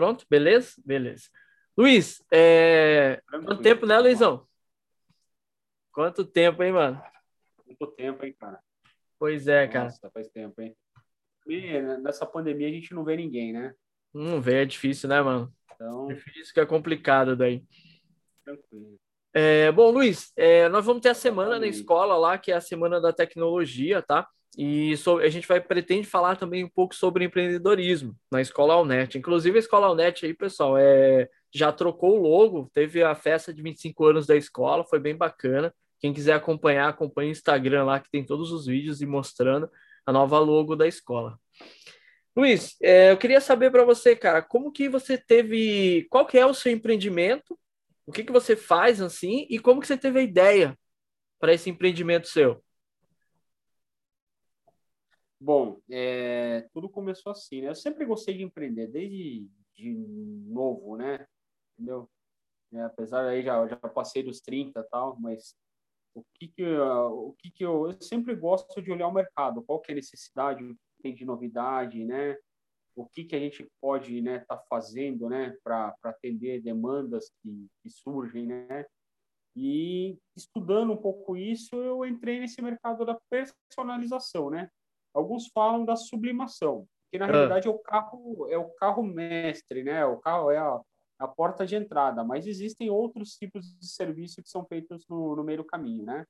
Pronto? Beleza? Beleza. Luiz, é... quanto tempo, né, Luizão? Quanto tempo, hein, mano? Muito tempo, hein, cara? Pois é, cara. Nossa, faz tempo, hein? E nessa pandemia a gente não vê ninguém, né? Não vê, é difícil, né, mano? Então, Difícil que é complicado daí. tranquilo. É, bom, Luiz, é, nós vamos ter a semana na escola lá, que é a Semana da Tecnologia, tá? E so- a gente vai pretende falar também um pouco sobre empreendedorismo na Escola Alnet. Inclusive, a Escola Alnet aí, pessoal, é, já trocou o logo, teve a festa de 25 anos da escola, foi bem bacana. Quem quiser acompanhar, acompanha o Instagram lá, que tem todos os vídeos e mostrando a nova logo da escola. Luiz, é, eu queria saber para você, cara, como que você teve, qual que é o seu empreendimento? O que que você faz assim e como que você teve a ideia para esse empreendimento seu? Bom, é, tudo começou assim, né? Eu sempre gostei de empreender, desde de novo, né? Entendeu? É, apesar aí já já passei dos 30 e tal, mas o que que eu, o que que eu, eu sempre gosto de olhar o mercado, qual que é a necessidade, o que tem de novidade, né? O que que a gente pode, né, tá fazendo, né, para atender demandas que, que surgem, né? E estudando um pouco isso, eu entrei nesse mercado da personalização, né? Alguns falam da sublimação, que na Ah. realidade é o carro é o carro mestre, né? O carro é a, a porta de entrada, mas existem outros tipos de serviço que são feitos no, no meio do caminho, né?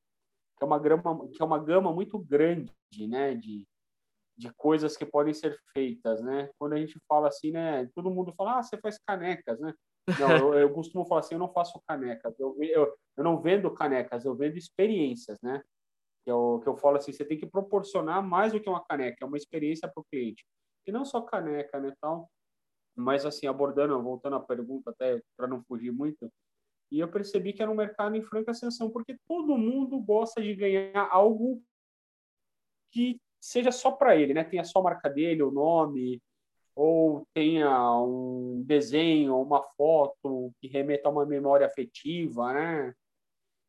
Que é uma grama, que é uma gama muito grande, né? De, de coisas que podem ser feitas, né? Quando a gente fala assim, né? Todo mundo fala, ah, você faz canecas, né? Não, eu, eu costumo falar assim, eu não faço canecas, eu, eu, eu não vendo canecas, eu vendo experiências, né? Que eu, que eu falo assim, você tem que proporcionar mais do que uma caneca, é uma experiência para o cliente. E não só caneca, né, tal. Mas assim, abordando, voltando à pergunta até para não fugir muito, e eu percebi que era um mercado em franca ascensão, porque todo mundo gosta de ganhar algo que seja só para ele, né? Tenha só a marca dele, o nome, ou tenha um desenho, uma foto que remeta a uma memória afetiva, né?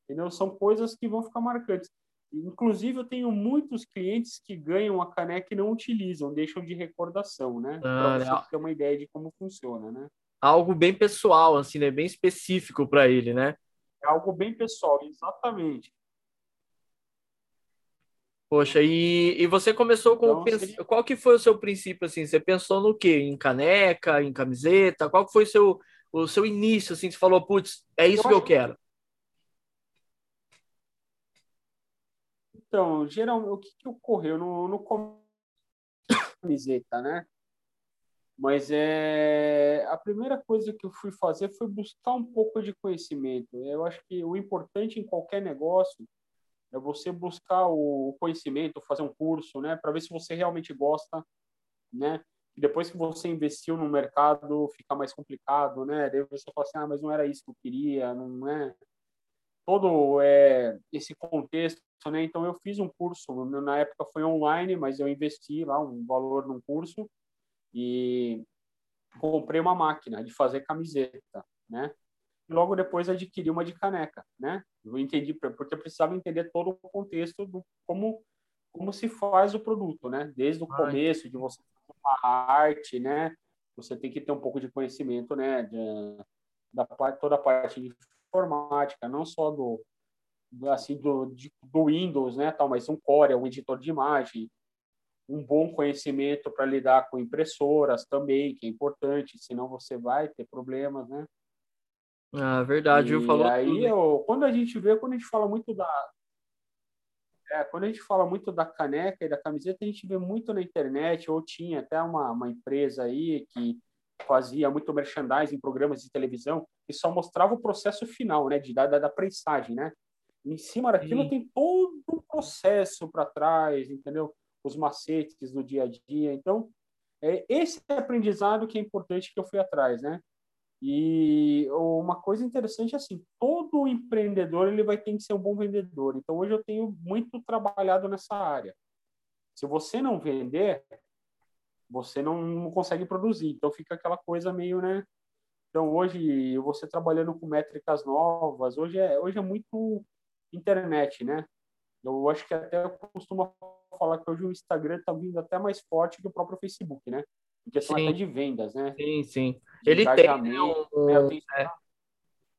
Entendeu? São coisas que vão ficar marcantes. Inclusive, eu tenho muitos clientes que ganham a caneca e não utilizam, deixam de recordação, né? Ah, Para você ter uma ideia de como funciona, né? Algo bem pessoal, assim, né? Bem específico para ele, né? É algo bem pessoal, exatamente. Poxa, e, e você começou com Então, seria- qual que foi o seu princípio assim? Você pensou no quê? Em caneca, em camiseta? Qual que foi o seu o seu início assim? Você falou, putz, é isso Eu que eu quero. Então, geralmente, o que, que ocorreu no, no camiseta, né? Mas é a primeira coisa que eu fui fazer foi buscar um pouco de conhecimento. Eu acho que o importante em qualquer negócio é você buscar o conhecimento, fazer um curso, né, para ver se você realmente gosta, né? E depois que você investiu no mercado, fica mais complicado, né? Daí você fala assim, ah, mas não era isso que eu queria, não é? Todo é, esse contexto, né? Então eu fiz um curso, na época foi online, mas eu investi lá um valor num curso e comprei uma máquina de fazer camiseta, né? E logo depois adquiri uma de caneca, né? Eu entendi porque eu precisava entender todo o contexto do como como se faz o produto, né? Desde o começo de você fazer uma arte, né? Você tem que ter um pouco de conhecimento, né? De, da parte, toda a parte de informática, não só do assim do, de- do Windows, né? Tal, mas um Core, um editor de imagem, um bom conhecimento para lidar com impressoras também, que é importante, senão você vai ter problemas, né? Ah, verdade, viu? E Falou aí, eu, quando a gente vê, quando a gente fala muito da é, quando a gente fala muito da caneca e da camiseta, a gente vê muito na internet, ou tinha até uma, uma empresa aí que fazia muito merchandising em programas de televisão e só mostrava o processo final, né, de, da, da prensagem, né? Em cima daquilo Sim. tem todo um processo para trás, entendeu? Os macetes do dia a dia. Então, é esse aprendizado que é importante que eu fui atrás, né? E uma coisa interessante é assim, todo empreendedor ele vai ter que ser um bom vendedor. Então hoje eu tenho muito trabalhado nessa área. Se você não vender, você não consegue produzir. Então fica aquela coisa meio, né? Então hoje você trabalhando com métricas novas, hoje é hoje é muito internet, né? Eu acho que até eu costumo falar que hoje o Instagram está vindo até mais forte que o próprio Facebook, né? Em questão Sim. até de vendas, né? Sim, sim. Ele tem né, um, é, é,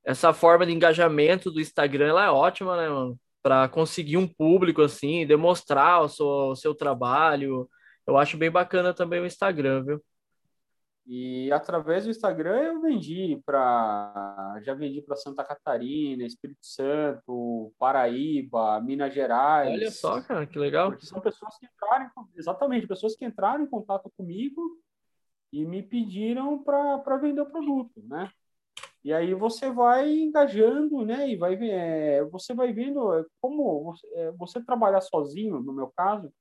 essa forma de engajamento do Instagram, ela é ótima, né, mano? Para conseguir um público assim, demonstrar o seu, o seu trabalho. Eu acho bem bacana também o Instagram, viu? E através do Instagram eu vendi para já vendi para Santa Catarina, Espírito Santo, Paraíba, Minas Gerais. Olha só, cara, que legal. Porque são pessoas que entraram, exatamente, pessoas que entraram em contato comigo e me pediram para vender o produto, né? E aí você vai engajando, né? E vai é, você vai vendo é, como você, é, você trabalhar sozinho, no meu caso,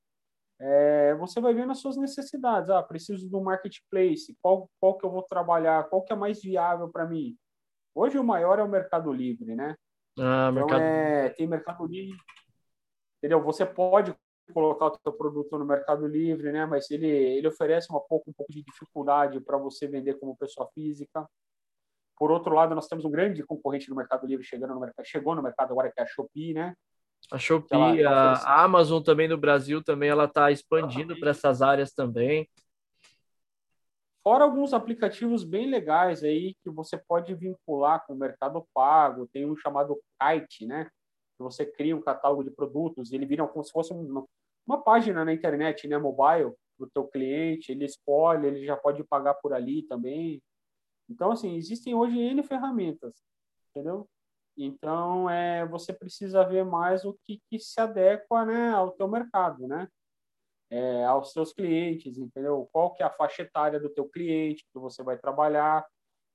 é, você vai vendo as suas necessidades. Ah, preciso do marketplace. Qual, qual que eu vou trabalhar? Qual que é mais viável para mim? Hoje o maior é o Mercado Livre, né? Ah, então, mercado... É, tem Mercado Livre. Entendeu? Você pode colocar o seu produto no Mercado Livre, né? Mas ele, ele oferece um pouco, um pouco de dificuldade para você vender como pessoa física. Por outro lado, nós temos um grande concorrente no Mercado Livre chegando no mercado, chegou no mercado agora que é a Shopee, né? A Shopee, a, a Amazon também no Brasil também ela está expandindo para essas áreas também. Fora alguns aplicativos bem legais aí que você pode vincular com o Mercado Pago. Tem um chamado Kite, né? Que você cria um catálogo de produtos, ele vira como se fosse uma, uma página na internet, né? Mobile para o teu cliente. Ele escolhe, ele já pode pagar por ali também. Então, assim, existem hoje N ferramentas, entendeu? Então, é, você precisa ver mais o que, que se adequa né, ao teu mercado, né? É, aos seus clientes, entendeu? Qual que é a faixa etária do teu cliente que você vai trabalhar.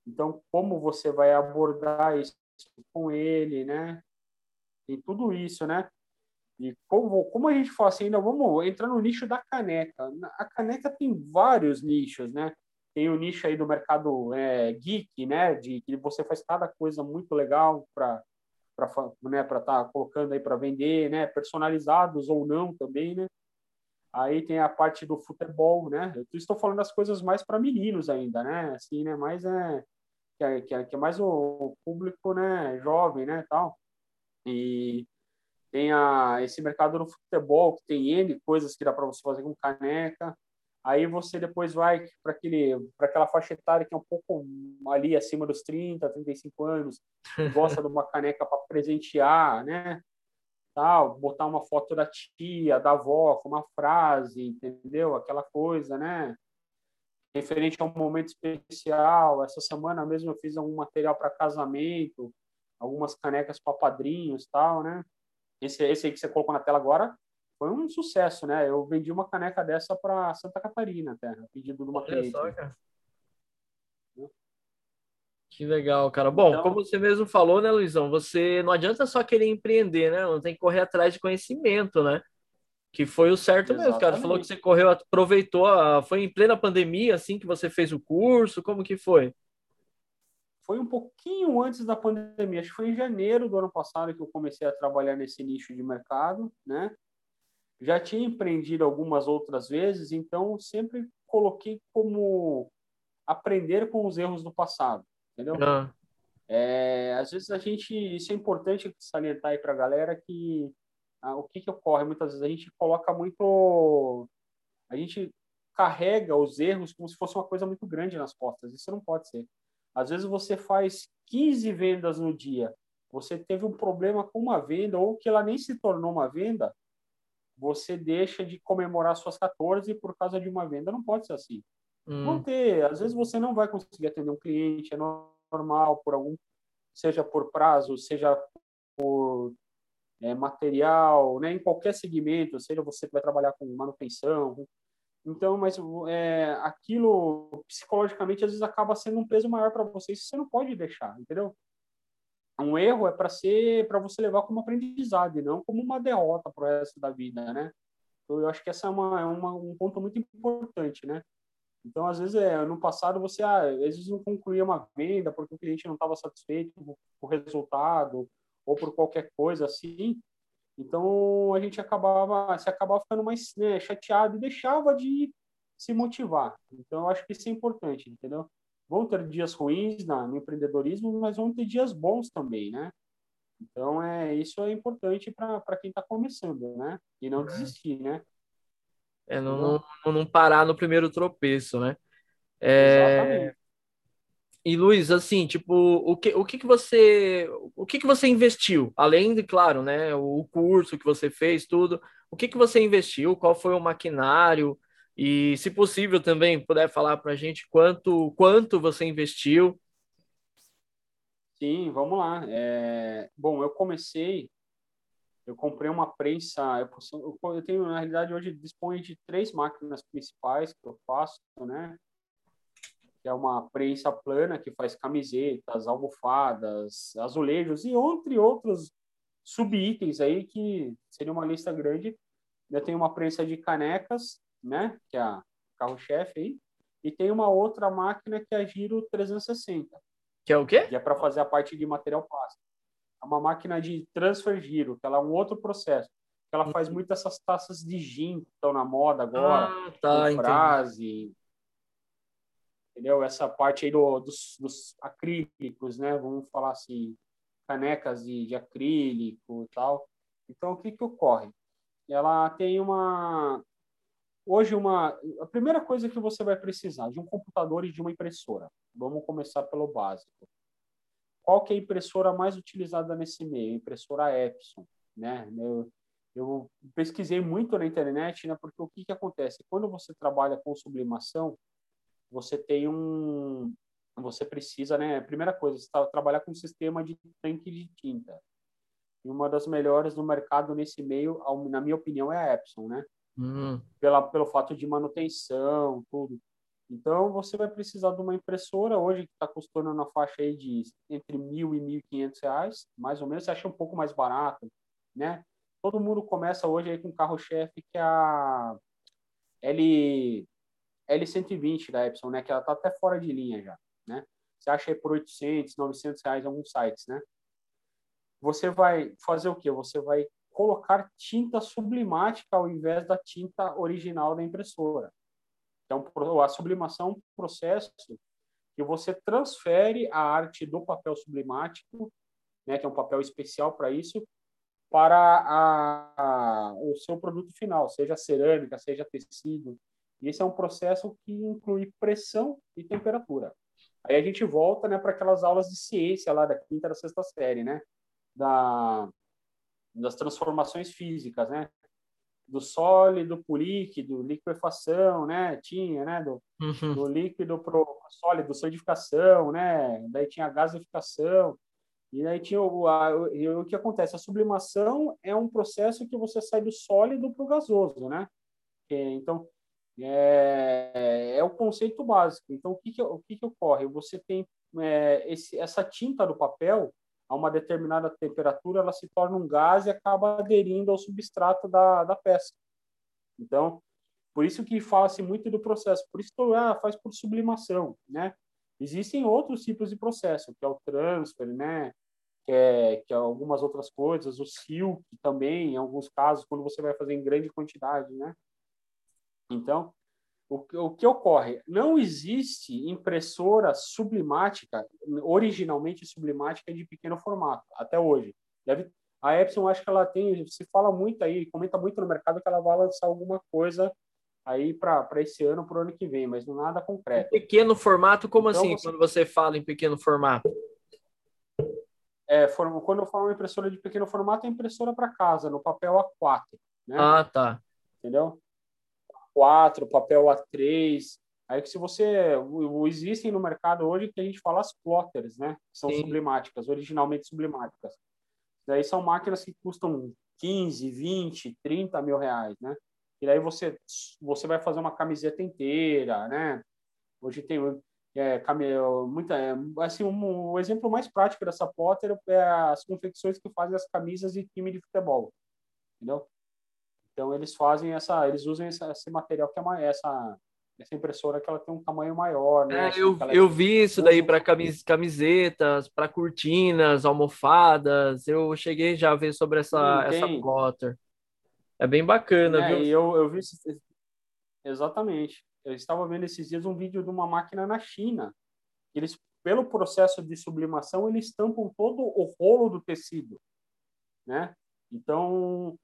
Então, como você vai abordar isso com ele, né? E tudo isso, né? E como, como a gente fala assim, ainda vamos entrar no nicho da caneca. A caneca tem vários nichos, né? Tem o nicho aí do mercado é, geek, né, de que você faz cada coisa muito legal para para né, estar tá colocando aí para vender, né, personalizados ou não também, né. Aí tem a parte do futebol, né. Eu estou falando das coisas mais para meninos ainda, né, assim, né, mais é que é, que é, que é mais o público, né, jovem, né, tal. E tem a, esse mercado do futebol que tem N coisas que dá para você fazer com caneca. Aí você depois vai para aquele para aquela faixa etária que é um pouco ali acima dos 30, 35 anos, gosta de uma caneca para presentear, né? Tal, botar uma foto da tia, da avó, com uma frase, entendeu? Aquela coisa, né? Referente a um momento especial. Essa semana mesmo eu fiz um material para casamento, algumas canecas para padrinhos, tal, né? Esse, esse aí que você colocou na tela agora foi um sucesso, né? Eu vendi uma caneca dessa para Santa Catarina, até, a pedido de uma Olha cliente. Só, cara. Que legal, cara. Bom, então, como você mesmo falou, né, Luizão? Você não adianta só querer empreender, né? Não tem que correr atrás de conhecimento, né? Que foi o certo exatamente. mesmo, cara. Você falou que você correu, aproveitou, a... foi em plena pandemia, assim, que você fez o curso. Como que foi? Foi um pouquinho antes da pandemia. Acho que foi em janeiro do ano passado que eu comecei a trabalhar nesse nicho de mercado, né? Já tinha empreendido algumas outras vezes, então sempre coloquei como aprender com os erros do passado, entendeu? Ah. É, às vezes a gente, isso é importante salientar aí para a galera que ah, o que, que ocorre muitas vezes a gente coloca muito, a gente carrega os erros como se fosse uma coisa muito grande nas costas. Isso não pode ser. Às vezes você faz 15 vendas no dia, você teve um problema com uma venda ou que ela nem se tornou uma venda, você deixa de comemorar suas 14 por causa de uma venda. Não pode ser assim. Hum. Vão ter, às vezes você não vai conseguir atender um cliente, é normal, por algum, seja por prazo, seja por é, material, né, em qualquer segmento, seja você que vai trabalhar com manutenção. Então, mas é, aquilo psicologicamente às vezes acaba sendo um peso maior para você, isso você não pode deixar, entendeu? Um erro é para ser para você levar como aprendizado e não como uma derrota para o resto da vida, né? Então, eu acho que essa é, uma, é uma, um ponto muito importante, né? Então, às vezes, é, no passado, você ah, às vezes não concluía uma venda porque o cliente não estava satisfeito com o resultado ou por qualquer coisa assim. Então, a gente acabava, se acabava ficando mais né, chateado e deixava de se motivar. Então, eu acho que isso é importante, entendeu? Vão ter dias ruins na, no empreendedorismo, mas vão ter dias bons também, né? Então, é, isso é importante para quem está começando, né? E não é. desistir, né? É, não, não, não, parar no primeiro tropeço, né? É... E Luiz, assim, tipo, o que, o que, que você o que, que você investiu? Além de, claro, né, o curso que você fez, tudo, o que, que você investiu? Qual foi o maquinário? E, se possível, também puder falar para a gente quanto, quanto você investiu. Sim, vamos lá. É... Bom, eu comecei, eu comprei uma prensa, eu, eu tenho, na realidade, hoje disponho de três máquinas principais que eu faço, né? que é uma prensa plana que faz camisetas, almofadas, azulejos e entre outros subitens aí que seria uma lista grande. Eu tenho uma prensa de canecas, né, que é a carro-chefe aí, e tem uma outra máquina que é a Giro 360. Que é o quê? Que é para fazer a parte de material plástico. É uma máquina de transfer giro, que ela é um outro processo. Ela faz muito essas taças de gin que estão na moda agora. Ah, tá, frase, entendeu? Essa parte aí do, dos, dos, acrílicos, né? Vamos falar assim, canecas de, de acrílico e tal. Então, o que que ocorre? Ela tem uma... Hoje, uma... A primeira coisa que você vai precisar de um computador e de uma impressora. Vamos começar pelo básico. Qual que é a impressora mais utilizada nesse meio? Impressora Epson, né? Eu, eu pesquisei muito na internet, né? Porque o que que acontece? Quando você trabalha com sublimação, você tem um você precisa, né, primeira coisa, você tá, trabalhar com um sistema de tanque de tinta. E uma das melhores no mercado nesse meio, na minha opinião, é a Epson, né? Uhum. Pela, pelo fato de manutenção, tudo. Então, você vai precisar de uma impressora hoje que está custando na faixa aí de entre mil e mil e quinhentos reais, mais ou menos. Você acha um pouco mais barato, né? Todo mundo começa hoje aí com carro-chefe que é a L L120 da Epson, né? Que ela tá até fora de linha já, né? Você acha aí por 800, 900 reais em alguns sites, né? Você vai fazer o quê? Você vai colocar tinta sublimática ao invés da tinta original da impressora. Então, a sublimação é um processo que você transfere a arte do papel sublimático, né, que é um papel especial para isso, para a, a, o seu produto final, seja cerâmica, seja tecido, e esse é um processo que inclui pressão e temperatura. Aí a gente volta né, para aquelas aulas de ciência lá da quinta da sexta série, né? Da, das transformações físicas, né? Do sólido para o líquido, liquefação, né? Tinha, né? Do, uhum. do líquido para o sólido, solidificação, né? Daí tinha gasificação. E aí tinha o, a, o, o que acontece? A sublimação é um processo que você sai do sólido para o gasoso, né? Então, é, é o conceito básico. Então, o que, que, o que, que ocorre? Você tem é, esse, essa tinta do papel, a uma determinada temperatura, ela se torna um gás e acaba aderindo ao substrato da, da peça. Então, por isso que fala-se muito do processo. Por isso que ah, faz por sublimação, né? Existem outros tipos de processo, que é o transfer, né? Que é, que é algumas outras coisas, o silk também, em alguns casos, quando você vai fazer em grande quantidade, né? Então, o, o que ocorre? Não existe impressora sublimática, originalmente sublimática de pequeno formato, até hoje. Deve, a Epson, acho que ela tem, se fala muito aí, comenta muito no mercado que ela vai lançar alguma coisa aí para esse ano, para o ano que vem, mas não nada concreto. Pequeno formato, como então, assim, você... quando você fala em pequeno formato? É, quando eu falo impressora de pequeno formato, é impressora para casa, no papel A4. Né? Ah, tá. Entendeu? A4, papel A3. Aí que se você existem no mercado hoje que a gente fala as plotters, né? Que são Sim. sublimáticas, originalmente sublimáticas. Daí são máquinas que custam 15, 20, 30 mil reais, né? E daí você você vai fazer uma camiseta inteira, né? Hoje tem é, muita, é, assim, um, o exemplo mais prático dessa plotter é as confecções que fazem as camisas de time de futebol, entendeu? Então eles fazem essa, eles usam essa, esse material que é uma, essa essa impressora que ela tem um tamanho maior, né? É, eu, eu vi isso daí para camisetas, para cortinas, almofadas. Eu cheguei já a ver sobre essa Sim, essa plotter. É bem bacana, é, viu? Eu, eu vi exatamente. Eu estava vendo esses dias um vídeo de uma máquina na China. Eles, pelo processo de sublimação, eles tampam todo o rolo do tecido, né? Então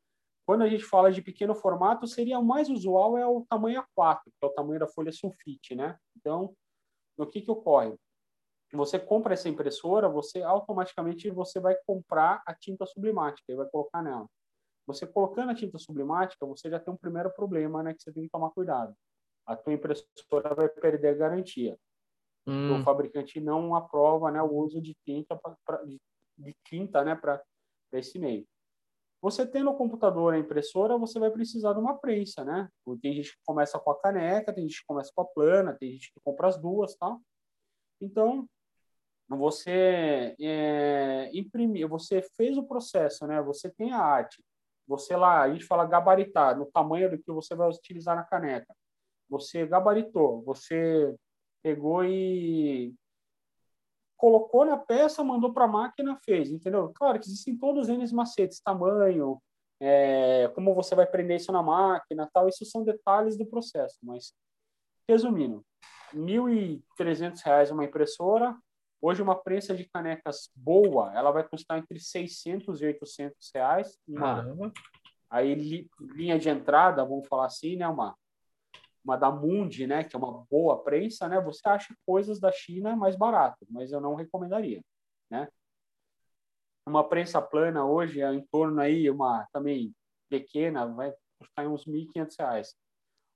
quando a gente fala de pequeno formato, seria o mais usual é o tamanho A4, que é o tamanho da folha sulfite, né? Então, o que que ocorre? você compra essa impressora, você automaticamente você vai comprar a tinta sublimática e vai colocar nela. Você colocando a tinta sublimática, você já tem um primeiro problema, né, que você tem que tomar cuidado. A tua impressora vai perder a garantia. Hum. O fabricante não aprova, né, o uso de tinta pra, pra de, de, tinta, né, para esse meio. Você tendo o computador, a impressora, você vai precisar de uma prensa, né? Tem gente que começa com a caneca, tem gente que começa com a plana, tem gente que compra as duas, tá? Então, você é, imprimiu, você fez o processo, né? Você tem a arte. Você lá, a gente fala gabaritar, no tamanho do que você vai utilizar na caneca. Você gabaritou, você pegou e colocou na peça, mandou para a máquina, fez, entendeu? Claro que existem todos eles macetes, tamanho, é, como você vai prender isso na máquina, tal. Isso são detalhes do processo, mas resumindo, R$ 1.300 uma impressora, Hoje, uma prensa de canecas boa, ela vai custar entre 600 e 800 reais. Uma, aí, li, linha de entrada, vamos falar assim, né? Uma, uma da Mundi, né? Que é uma boa prensa, né? Você acha coisas da China mais barato, mas eu não recomendaria, né? Uma prensa plana hoje é em torno aí, uma também pequena, vai custar uns 1.500 reais.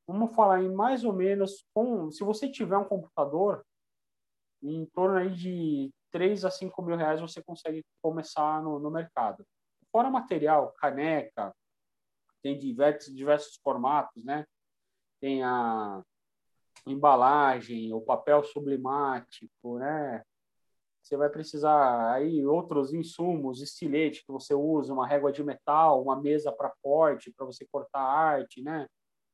Vamos falar em mais ou menos, com, se você tiver um computador, em torno aí de 3 a 5 mil reais você consegue começar no, no mercado. Fora material, caneca, tem diversos, diversos formatos, né? Tem a embalagem, o papel sublimático, né? Você vai precisar aí outros insumos, estilete que você usa, uma régua de metal, uma mesa para corte, para você cortar arte, né?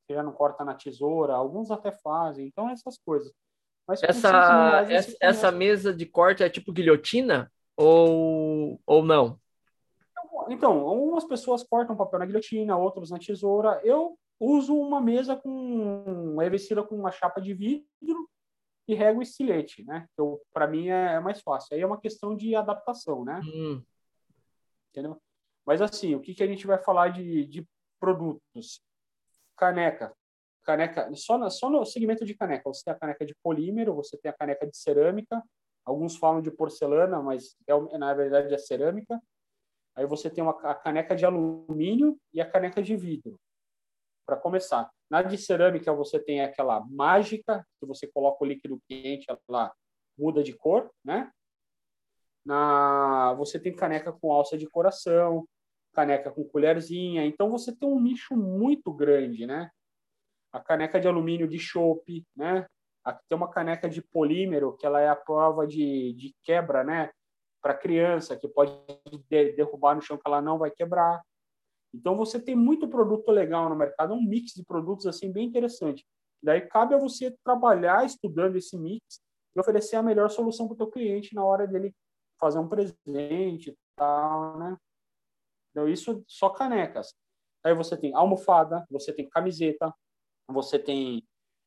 Você já não corta na tesoura, alguns até fazem. Então, essas coisas. Mas essa, essa, essa mesa de corte é tipo guilhotina ou, ou não? Então, algumas pessoas cortam papel na guilhotina, outros na tesoura. Eu uso uma mesa com revestida com uma chapa de vidro e rego estilete, né? Então, para mim é, é, mais fácil. Aí é uma questão de adaptação, né? Hum. Entendeu? Mas assim, o que, que a gente vai falar de, de produtos? Caneca caneca, só, na, só no segmento de caneca, você tem a caneca de polímero, você tem a caneca de cerâmica, alguns falam de porcelana, mas é, na verdade é cerâmica. Aí você tem uma, a caneca de alumínio e a caneca de vidro. Para começar, na de cerâmica você tem aquela mágica, que você coloca o líquido quente, ela muda de cor, né? Na, você tem caneca com alça de coração, caneca com colherzinha. Então você tem um nicho muito grande, né? a caneca de alumínio de chope, né? Aqui tem uma caneca de polímero, que ela é a prova de, de quebra, né? Para criança, que pode de, derrubar no chão que ela não vai quebrar. Então, você tem muito produto legal no mercado, um mix de produtos assim bem interessante. Daí, cabe a você trabalhar estudando esse mix e oferecer a melhor solução para o teu cliente na hora dele fazer um presente e tal, né? Então, isso só canecas. Aí você tem almofada, você tem camiseta, você tem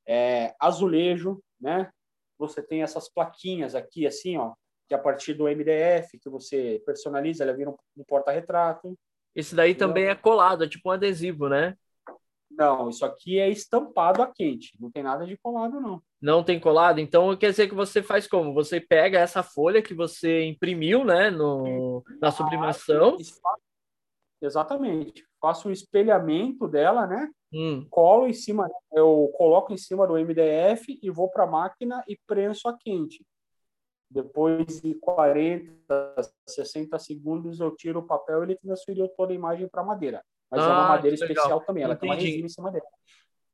é, azulejo, né? Você tem essas plaquinhas aqui, assim, ó, que a partir do MDF, que você personaliza, ela vira um, um porta-retrato. Esse daí também é colado, é tipo um adesivo, né? Não, isso aqui é estampado a quente, não tem nada de colado, não. Não tem colado? Então quer dizer que você faz como? Você pega essa folha que você imprimiu, né, no, na sublimação. Ah, exatamente. Faço o espelhamento dela, né? Hum. Colo em cima, eu coloco em cima do MDF e vou para a máquina e prenso a quente. Depois de 40, 60 segundos, eu tiro o papel e ele transferiu toda a imagem para madeira. Mas ah, é uma ah, madeira especial também, ela Entendi. tem uma resina em cima dela.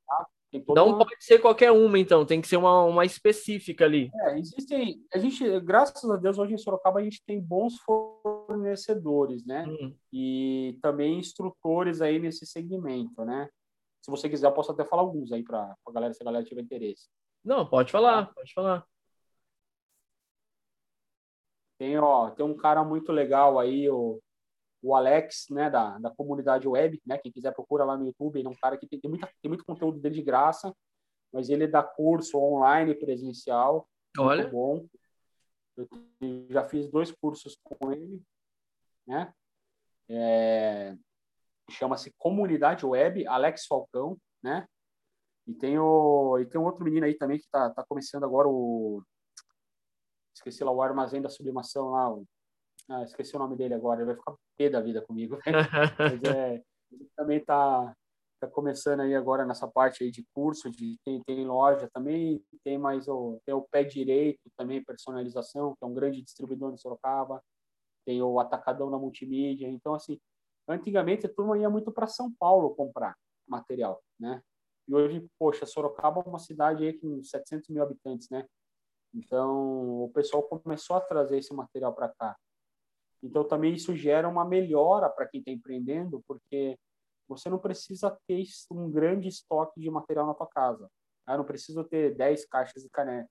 Tá? Não uma... pode ser qualquer uma, então, tem que ser uma, uma específica ali. É, existem. A gente, graças a Deus, hoje em Sorocaba a gente tem bons fornecedores, né? Hum. E também instrutores aí nesse segmento, né? Se você quiser, eu posso até falar alguns aí para a galera, se a galera tiver interesse. Não, pode falar, tá? pode falar. Tem, ó, tem um cara muito legal aí, o, o Alex, né, da, da comunidade web, né? Quem quiser procura lá no YouTube, ele é um cara que tem, tem, muita, tem muito conteúdo dele de graça, mas ele dá curso online presencial. Olha. Muito bom. Eu já fiz dois cursos com ele, né? É, chama-se Comunidade Web, Alex Falcão, né? E tem, o, e tem um outro menino aí também que está tá começando agora o esqueci lá o armazém da sublimação lá, o, ah, esqueci o nome dele agora, ele vai ficar pé da vida comigo. Mas é, ele também está tá começando aí agora nessa parte aí de curso, de tem, tem loja também, tem mais o, tem o pé direito também, personalização, que é um grande distribuidor em Sorocaba, tem o atacadão na multimídia, então assim, antigamente a turma ia muito para São Paulo comprar material, né? E hoje, poxa, Sorocaba é uma cidade aí com 700 mil habitantes, né? Então, o pessoal começou a trazer esse material para cá. Então, também isso gera uma melhora para quem está empreendendo, porque você não precisa ter um grande estoque de material na tua casa. Ah, eu não preciso ter 10 caixas de caneca.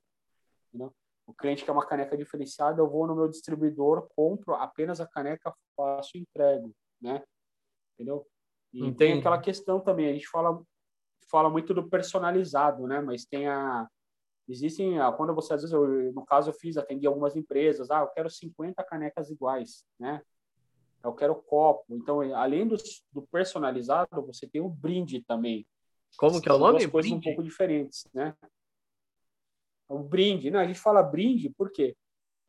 Entendeu? O cliente quer uma caneca diferenciada, eu vou no meu distribuidor, compro apenas a caneca, faço e entrego, né? Entendeu? E Entendi. tem aquela questão também, a gente fala fala muito do personalizado, né? Mas tem a existem quando você às vezes eu, no caso eu fiz atendi algumas empresas, ah, eu quero 50 canecas iguais, né? Eu quero copo. Então, além do, do personalizado, você tem o brinde também. Como que é o nome? Duas coisas brinde? um pouco diferentes, né? O brinde, né? A gente fala brinde por quê?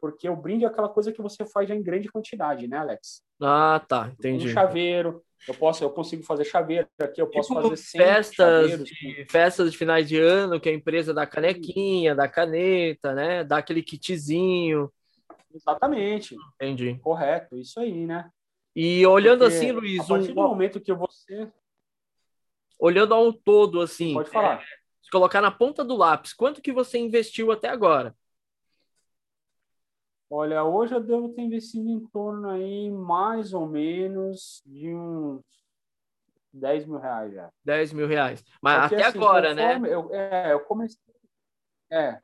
Porque o brinde é aquela coisa que você faz já em grande quantidade, né, Alex? Ah, tá, entendi. Um chaveiro, eu posso, eu consigo fazer chaveiro aqui, eu posso tipo fazer festas de, festas de finais de ano, que a empresa dá canequinha, dá caneta, né? Dá aquele kitzinho. Exatamente. Entendi. Correto, isso aí, né? E olhando Porque assim, Luiz, a partir um... do momento que você olhando ao todo assim, pode falar. É, se colocar na ponta do lápis, quanto que você investiu até agora? Olha, hoje eu devo ter investido em torno aí mais ou menos de uns 10 mil reais já. 10 mil reais. Mas Porque, até assim, agora, né? Eu, é, eu comecei. É,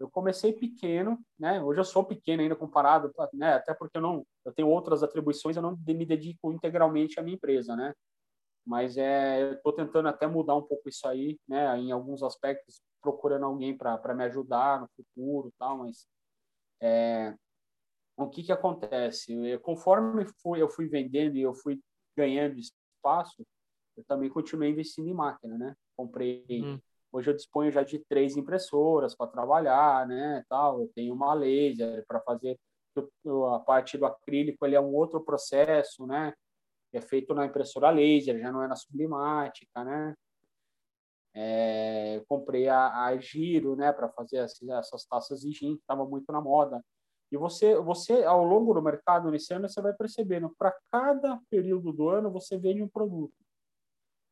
eu comecei pequeno, né? Hoje eu sou pequeno ainda comparado, né? Até porque eu não, eu tenho outras atribuições, eu não me dedico integralmente à minha empresa, né? Mas é, eu estou tentando até mudar um pouco isso aí, né? Em alguns aspectos, procurando alguém para me ajudar no futuro, tal. Mas é, o que que acontece? Eu, conforme fui, eu fui vendendo e eu fui ganhando espaço, eu também continuei investindo em máquina, né? Comprei. Hum. Hoje eu disponho já de três impressoras para trabalhar, né? Tal. Eu tenho uma laser para fazer a parte do acrílico. Ele é um outro processo, né? É feito na impressora laser, já não é na sublimática, né? É, comprei a, a Giro, né, para fazer essas, essas taças de gin, que estava muito na moda. E você, você ao longo do mercado nesse ano, você vai percebendo, para cada período do ano, você vende um produto.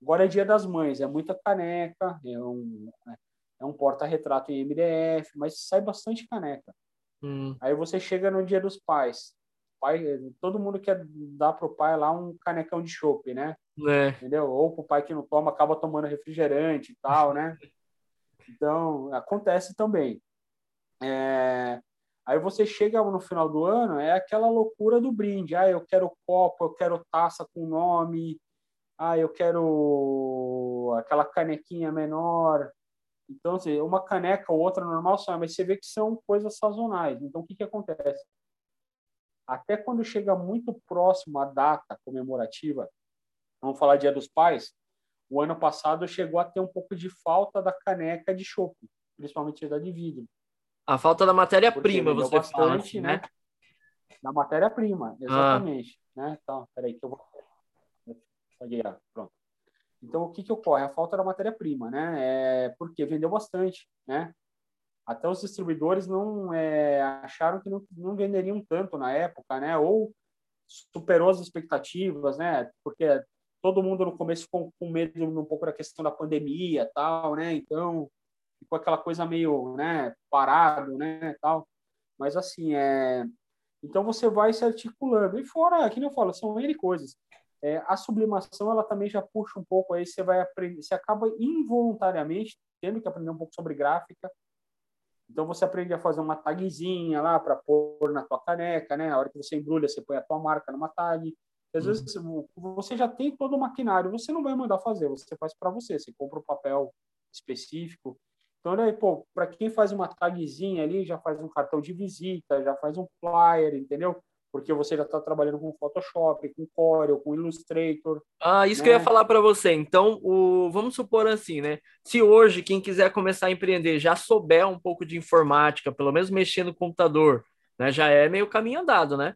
Agora é dia das mães, é muita caneca, é um, é um porta-retrato em MDF, mas sai bastante caneca. Hum. Aí você chega no dia dos pais. Pai, todo mundo quer dar para o pai lá um canecão de chopp, né? É. Entendeu? Ou para o pai que não toma, acaba tomando refrigerante e tal, né? Então, acontece também. É... Aí você chega no final do ano, é aquela loucura do brinde. Ah, eu quero copo, eu quero taça com nome. Ah, eu quero aquela canequinha menor. Então, assim, uma caneca ou outra normal só, mas você vê que são coisas sazonais. Então, o que, que acontece? Até quando chega muito próximo a data comemorativa, vamos falar Dia dos Pais, o ano passado chegou a ter um pouco de falta da caneca de chopp, principalmente da de vidro. A falta da matéria-prima, você bastante, fala, né? né? Da matéria-prima, ah. exatamente. Ah. Né? Então, peraí que eu vou... Pronto. Então, o que, que ocorre? A falta da matéria-prima, né? É porque vendeu bastante, né? Até os distribuidores não é, acharam que não, não venderiam tanto na época, né? Ou superou as expectativas, né? Porque todo mundo no começo ficou com medo um pouco da questão da pandemia, tal, né? Então, ficou aquela coisa meio, né, parado, né, tal. Mas assim, é então você vai se articulando. E fora, aqui não falo, são N coisas. É, a sublimação, ela também já puxa um pouco aí, você vai aprender, você acaba involuntariamente tendo que aprender um pouco sobre gráfica. Então você aprende a fazer uma tagzinha lá para pôr na tua caneca, né? A hora que você embrulha, você põe a tua marca numa tag. Às vezes uhum. você já tem todo o maquinário, você não vai mandar fazer, você faz para você, você compra o um papel específico. Então, né, pô, para quem faz uma tagzinha ali, já faz um cartão de visita, já faz um flyer, entendeu? porque você já está trabalhando com Photoshop, com Corel, com Illustrator. Ah, isso né? que eu ia né? falar para você. Então, o, vamos supor assim, né? Se hoje quem quiser começar a empreender já souber um pouco de informática, pelo menos mexer no computador, né? Já é meio caminho andado, né?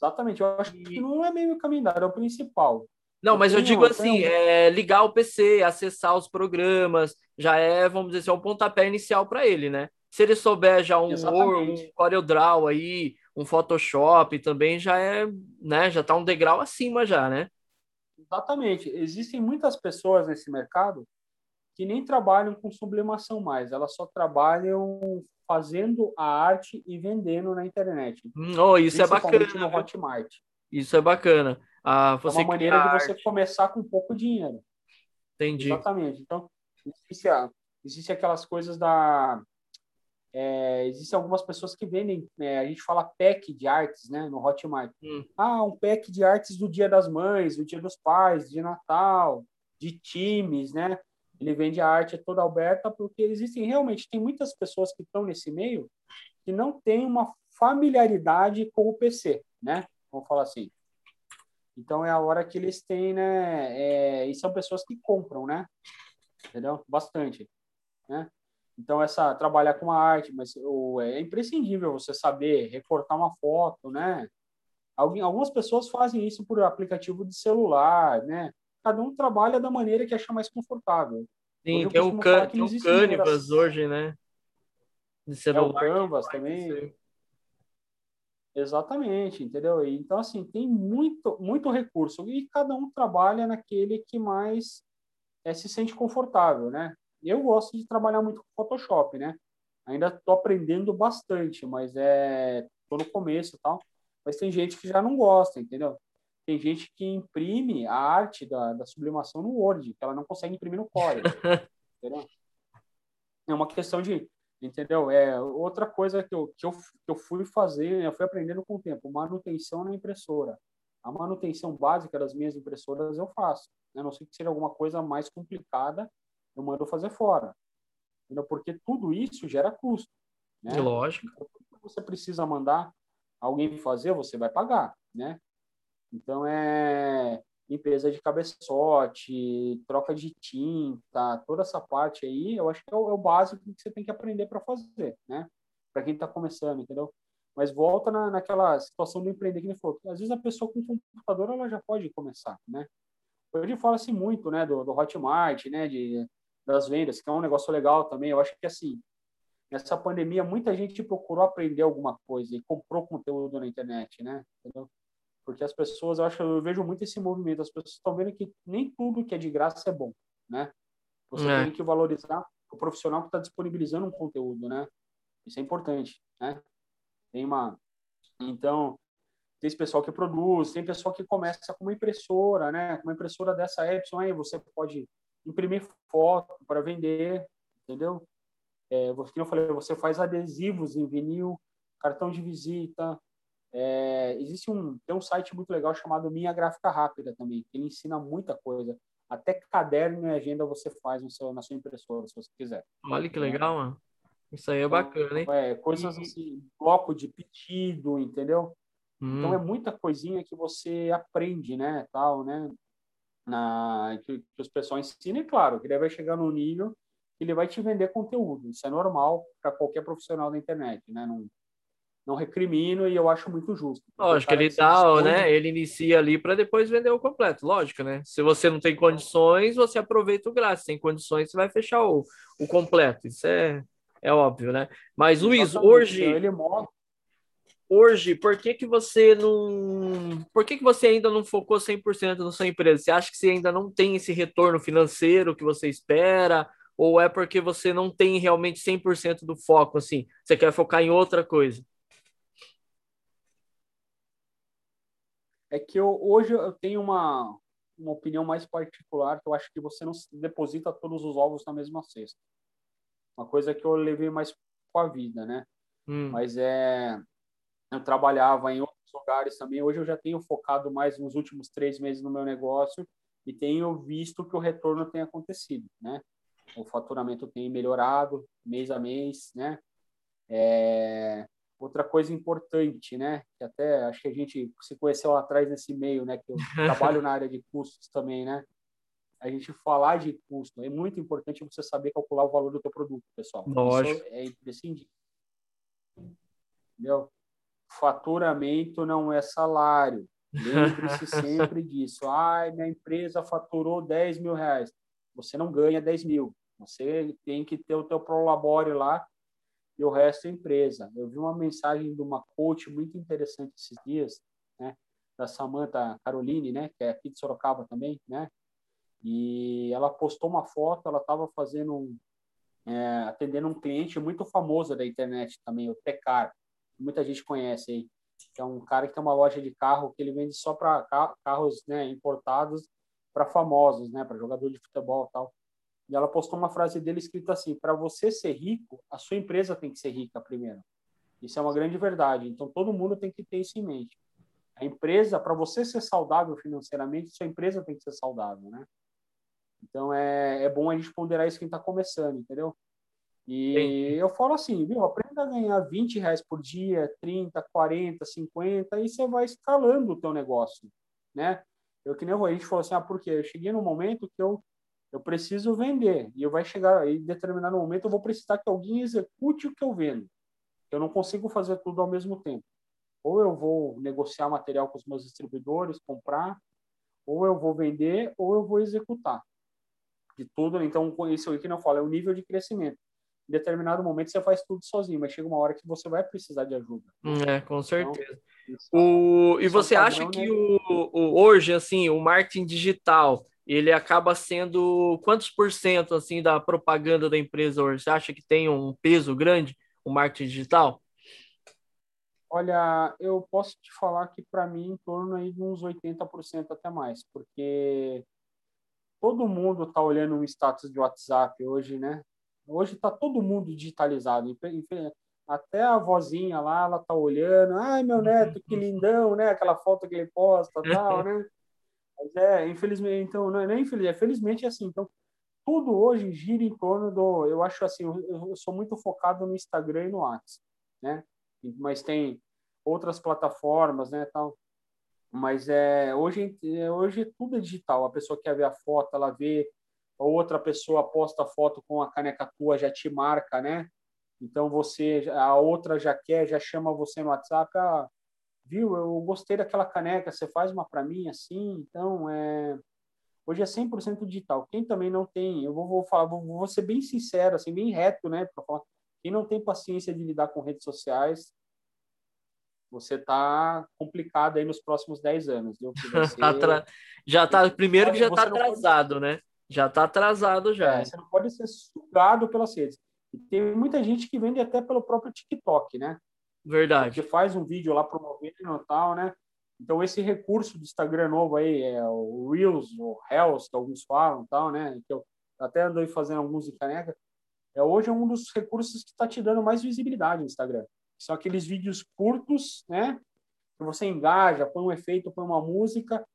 Exatamente. Eu acho que não é meio caminho andado, é o principal. Não, mas eu digo assim, é, ligar o PC, acessar os programas, já é, vamos dizer assim, é um pontapé inicial para ele, né? Se ele souber já um Word, um CorelDRAW aí, um Photoshop também já é, né, já está um degrau acima já, né? Exatamente. Existem muitas pessoas nesse mercado que nem trabalham com sublimação mais, elas só trabalham fazendo a arte e vendendo na internet. Hum, oh, isso é bacana. no Hotmart. Isso é bacana. Ah, é uma maneira de você começar com pouco dinheiro. Entendi. Exatamente. Então, existe, existe aquelas coisas da é, existem algumas pessoas que vendem, é, a gente fala pack de artes, né, no Hotmart. Hum. Ah, um pack de artes do Dia das Mães, do Dia dos Pais, de Natal, de times, né? Ele vende a arte toda aberta porque existem realmente tem muitas pessoas que estão nesse meio que não têm uma familiaridade com o PC, né? Vamos falar assim. Então é a hora que eles têm, né? É, e são pessoas que compram, né? Entendeu? Bastante, né? Então, essa trabalhar com a arte, mas o, é imprescindível você saber recortar uma foto, né? Alguém, algumas pessoas fazem isso por aplicativo de celular, né? Cada um trabalha da maneira que acha mais confortável. Sim, tem o, can, tem o Canvas hoje, né? De celular. É o Canvas também. Exatamente, entendeu? Então, assim, tem muito, muito recurso e cada um trabalha naquele que mais é, se sente confortável, né? Eu gosto de trabalhar muito com Photoshop, né? Ainda estou aprendendo bastante, mas é tô no começo e tal. Mas tem gente que já não gosta, entendeu? Tem gente que imprime a arte da, da sublimação no Word, que ela não consegue imprimir no Corel, entendeu? É uma questão de, entendeu? É outra coisa que eu, que eu, que eu fui fazer, eu fui aprendendo com o tempo, manutenção na impressora. A manutenção básica das minhas impressoras eu faço. A não sei que seja alguma coisa mais complicada eu mando fazer fora. Entendeu? Porque tudo isso gera custo. Né? Lógico. Então, você precisa mandar alguém fazer, você vai pagar, né? Então, é limpeza de cabeçote, troca de tinta, toda essa parte aí, eu acho que é o, é o básico que você tem que aprender para fazer, né? Para quem está começando, entendeu? Mas volta na, naquela situação do empreender que ele falou. Às vezes a pessoa com computador ela já pode começar, né? Hoje fala-se muito, né, do, do Hotmart, né, de das vendas, que é um negócio legal também. Eu acho que, assim, nessa pandemia, muita gente procurou aprender alguma coisa e comprou conteúdo na internet, né? Entendeu? Porque as pessoas, eu acho, eu vejo muito esse movimento, as pessoas estão vendo que nem tudo que é de graça é bom, né? Você é. tem que valorizar o profissional que está disponibilizando um conteúdo, né? Isso é importante, né? Tem uma... Então, tem esse pessoal que produz, tem pessoal que começa com uma impressora, né? Uma impressora dessa Epson, aí você pode imprimir foto para vender, entendeu? É, como eu falei, você faz adesivos em vinil, cartão de visita. É, existe um tem um site muito legal chamado Minha Gráfica Rápida também, que ele ensina muita coisa. Até caderno e agenda você faz no seu, na sua impressora, se você quiser. Olha que legal, mano. Isso aí é então, bacana, hein? É, coisas assim, bloco de pedido, entendeu? Hum. Então é muita coisinha que você aprende, né, tal, né? na, que, que os pessoal ensinam, e claro, que ele vai chegar no nível que ele vai te vender conteúdo. Isso é normal para qualquer profissional da internet, né? Não, não recrimino e eu acho muito justo. Lógico, ele dá, né? Ele inicia ali para depois vender o completo, lógico, né? Se você não tem condições, você aproveita o grátis. Sem condições, você vai fechar o, o completo. Isso é, é óbvio, né? Mas, Luiz, hoje. Então, ele mostra hoje, por que, que você não. Por que, que você ainda não focou 100% na sua empresa? Você acha que você ainda não tem esse retorno financeiro que você espera? Ou é porque você não tem realmente 100% do foco, assim? Você quer focar em outra coisa? É que eu, hoje eu tenho uma, uma opinião mais particular, que eu acho que você não deposita todos os ovos na mesma cesta. Uma coisa que eu levei mais com a vida, né? Hum. Mas é eu trabalhava em outros lugares também. Hoje eu já tenho focado mais nos últimos três meses no meu negócio e tenho visto que o retorno tem acontecido, né? O faturamento tem melhorado mês a mês, né? É... outra coisa importante, né? Que até acho que a gente se conheceu lá atrás nesse meio, né? Que eu trabalho na área de custos também, né? A gente falar de custo é muito importante você saber calcular o valor do teu produto, pessoal. Lógico. Isso é imprescindível. Entendeu? Faturamento não é salário. Lembre-se sempre disso. Ai, minha empresa faturou 10 mil reais. Você não ganha 10 mil. Você tem que ter o teu prolabore lá e o resto é empresa. Eu vi uma mensagem de uma coach muito interessante esses dias, né? Da Samantha Caroline, né? Que é aqui de Sorocaba também, né? E ela postou uma foto, ela estava fazendo um, é, atendendo um cliente muito famoso da internet também, o Tecar. Muita gente conhece aí. Que é um cara que tem uma loja de carro que ele vende só para carros né, importados para famosos, né? Para jogador de futebol e tal. E ela postou uma frase dele escrita assim: para você ser rico, a sua empresa tem que ser rica primeiro. Isso é uma grande verdade. Então todo mundo tem que ter isso em mente. A empresa, para você ser saudável financeiramente, sua empresa tem que ser saudável, né? Então é, é bom a gente ponderar isso quem está começando, entendeu? E Sim. eu falo assim, viu? Aprenda a ganhar 20 reais por dia, 30, 40, 50, e você vai escalando o teu negócio, né? Eu que nem a gente falou assim, ah, por quê? Eu cheguei num momento que eu eu preciso vender e eu vai chegar em determinado momento eu vou precisar que alguém execute o que eu vendo. Eu não consigo fazer tudo ao mesmo tempo. Ou eu vou negociar material com os meus distribuidores, comprar, ou eu vou vender, ou eu vou executar. De tudo, então isso aqui não fala, é o nível de crescimento. Em determinado momento você faz tudo sozinho, mas chega uma hora que você vai precisar de ajuda. É, com então, certeza. Então, o... E você acha que né? o, o, hoje, assim, o marketing digital, ele acaba sendo quantos por cento assim da propaganda da empresa hoje? Você acha que tem um peso grande o marketing digital? Olha, eu posso te falar que para mim em torno aí de uns 80% até mais, porque todo mundo está olhando um status de WhatsApp hoje, né? Hoje está todo mundo digitalizado. Até a vozinha lá, ela tá olhando, ai meu neto, que lindão, né? Aquela foto que ele posta, tal, né? Mas é, infelizmente, então, não é nem infeliz, é felizmente assim. Então, tudo hoje gira em torno do. Eu acho assim, eu, eu sou muito focado no Instagram e no WhatsApp, né? Mas tem outras plataformas, né, tal. Mas é hoje hoje tudo é digital. A pessoa quer ver a foto, ela vê. Outra pessoa posta a foto com a caneca tua, já te marca, né? Então você, a outra já quer, já chama você no WhatsApp, ah, viu, eu gostei daquela caneca, você faz uma para mim assim, então é hoje é 100% digital. Quem também não tem, eu vou, vou falar, vou, vou ser bem sincero, assim, bem reto, né, para falar. Quem não tem paciência de lidar com redes sociais, você tá complicado aí nos próximos 10 anos, viu? Você... Já tá, primeiro que já tá atrasado, pode... né? Já tá atrasado já. É, você não pode ser sugado pelas redes. E tem muita gente que vende até pelo próprio TikTok, né? Verdade. Que faz um vídeo lá promovendo e tal, né? Então, esse recurso do Instagram novo aí, é o Reels, o Reels, que alguns falam tal, né? Que eu até andei fazendo alguns em caneca. É, hoje é um dos recursos que está te dando mais visibilidade no Instagram. São aqueles vídeos curtos, né? Que você engaja, põe um efeito, põe uma música.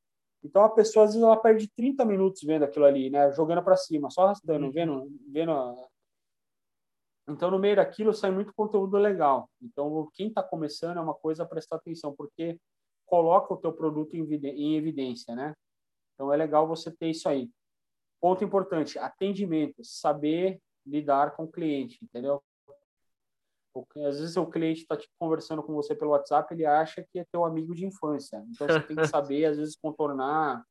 Então, a pessoa, às vezes, ela perde 30 minutos vendo aquilo ali, né? Jogando para cima, só arrastando, uhum. vendo, vendo então, no meio daquilo sai muito conteúdo legal. Então, quem está começando é uma coisa a prestar atenção, porque coloca o teu produto em evidência, né? Então, é legal você ter isso aí. Ponto importante, atendimento, saber lidar com o cliente, entendeu? Às vezes o cliente está tipo, conversando com você pelo WhatsApp, ele acha que é teu amigo de infância. Então, você tem que saber, às vezes, contornar,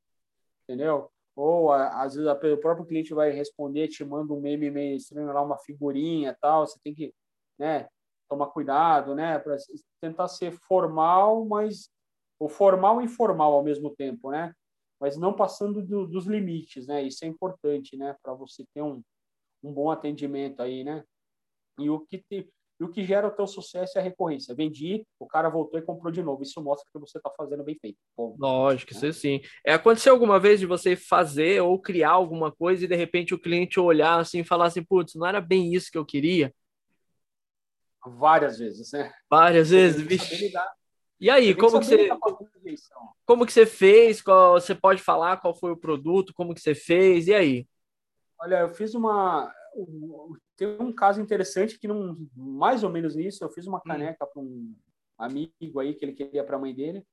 entendeu? Ou às vezes o próprio cliente vai responder, te manda um meme meio estranho lá, uma figurinha tal, você tem que, né, tomar cuidado, né, para tentar ser formal, mas o formal e informal ao mesmo tempo, né, mas não passando do, dos limites, né, isso é importante, né, para você ter um, um bom atendimento aí, né, e o que te, e o que gera o teu sucesso é a recorrência. Vendi, o cara voltou e comprou de novo. Isso mostra que você está fazendo bem feito. Bom, Lógico, né? isso sim. É, aconteceu alguma vez de você fazer ou criar alguma coisa e de repente o cliente olhar assim e falar assim, putz, não era bem isso que eu queria? Várias vezes, né? Várias vezes, vixe. E aí, como que você como que você fez? Qual, você pode falar qual foi o produto? Como que você fez? E aí? Olha, eu fiz uma tem um caso interessante que, não, mais ou menos nisso, eu fiz uma hum. caneca para um amigo aí que ele queria para a mãe dele.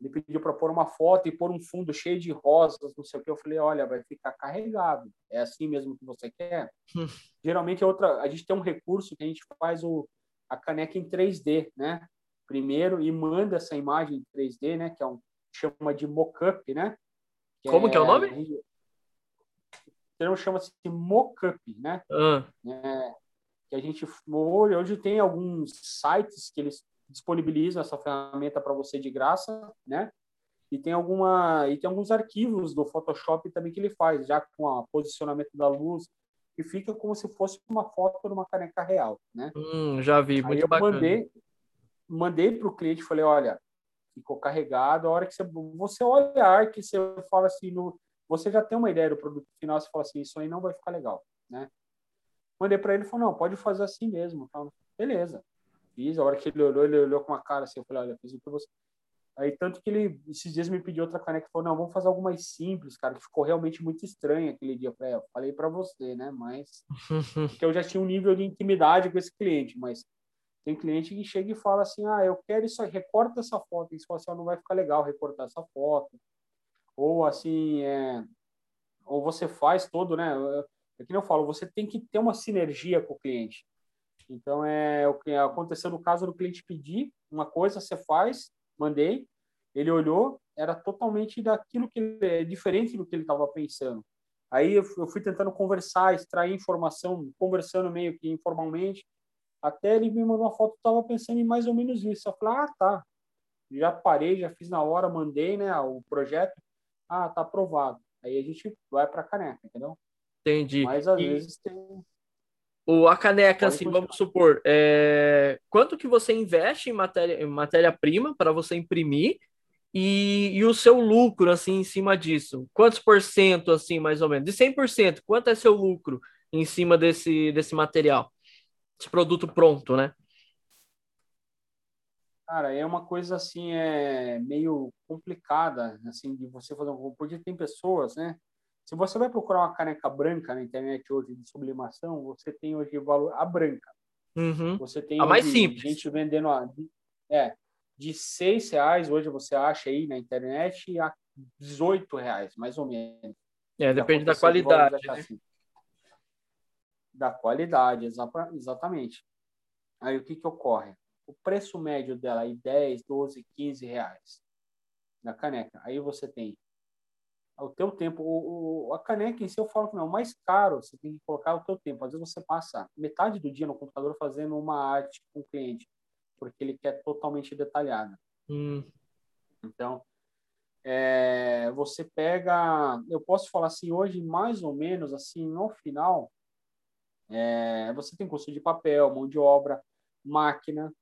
Ele pediu para pôr uma foto e pôr um fundo cheio de rosas, não sei o que. Eu falei, olha, vai ficar carregado. É assim mesmo que você quer? Hum. Geralmente é outra. A gente tem um recurso que a gente faz o, a caneca em 3D, né? Primeiro e manda essa imagem em 3D, né? Que é um chama de mockup, né? Que Como é, que é o nome? Termo chama-se mockup, né? Ah. É, que a gente hoje tem alguns sites que eles disponibilizam essa ferramenta para você de graça, né? E tem alguma e tem alguns arquivos do Photoshop também que ele faz, já com o posicionamento da luz, que fica como se fosse uma foto de uma caneca real, né? Hum, já vi, muito Aí eu bacana. mandei mandei para o cliente, falei, olha, ficou carregado. A hora que você, você olhar, que você fala assim, no, você já tem uma ideia do produto final, você fala assim, isso aí não vai ficar legal, né? Mandei para ele, falou, não, pode fazer assim mesmo. Beleza. Fiz, a hora que ele olhou, ele olhou com uma cara assim, eu falei, olha, fiz o que você... Aí, tanto que ele, esses dias, me pediu outra caneca, falou, não, vamos fazer algo mais simples, cara, que ficou realmente muito estranho aquele dia. Eu falei, é, eu falei para você, né, mas... Porque eu já tinha um nível de intimidade com esse cliente, mas tem cliente que chega e fala assim, ah, eu quero isso aí, recorta essa foto. E você fala assim, ah, não vai ficar legal recortar essa foto ou assim, é, ou você faz todo, né? É que eu falo, você tem que ter uma sinergia com o cliente. Então, é o que aconteceu no caso do cliente pedir uma coisa, você faz, mandei, ele olhou, era totalmente daquilo que ele, é diferente do que ele estava pensando. Aí eu fui tentando conversar, extrair informação, conversando meio que informalmente, até ele me mandou uma foto, estava pensando em mais ou menos isso. Eu falei, ah, tá. Já parei, já fiz na hora, mandei né, o projeto. Ah, tá aprovado. Aí a gente vai para a caneca, entendeu? Entendi. Mas às e... vezes tem. O, a caneca, Pode assim, continuar. vamos supor, é... quanto que você investe em matéria em matéria-prima para você imprimir e, e, o seu lucro, assim, em cima disso? Quantos por cento, assim, mais ou menos? De 100%, quanto é seu lucro em cima desse, desse material? Esse produto pronto, né? Cara, é uma coisa assim, é meio complicada, assim, de você fazer um. Porque tem pessoas, né? Se você vai procurar uma caneca branca na internet hoje de sublimação, você tem hoje o valor a branca. Uhum. Você tem a mais simples. gente vendendo a, é de seis reais hoje você acha aí na internet a 18 reais, mais ou menos. É, depende da qualidade. Né? Assim. Da qualidade, exatamente. Aí o que que ocorre? O preço médio dela aí 10, 12, 15 reais na caneca. Aí você tem o teu tempo, o, o, a caneca em si eu falo que não, o mais caro você tem que colocar o teu tempo. Às vezes você passa metade do dia no computador fazendo uma arte com o cliente, porque ele quer totalmente detalhada. Hum. Então, é, você pega, eu posso falar assim, hoje mais ou menos assim, no final, é, você tem custo de papel, mão de obra, máquina,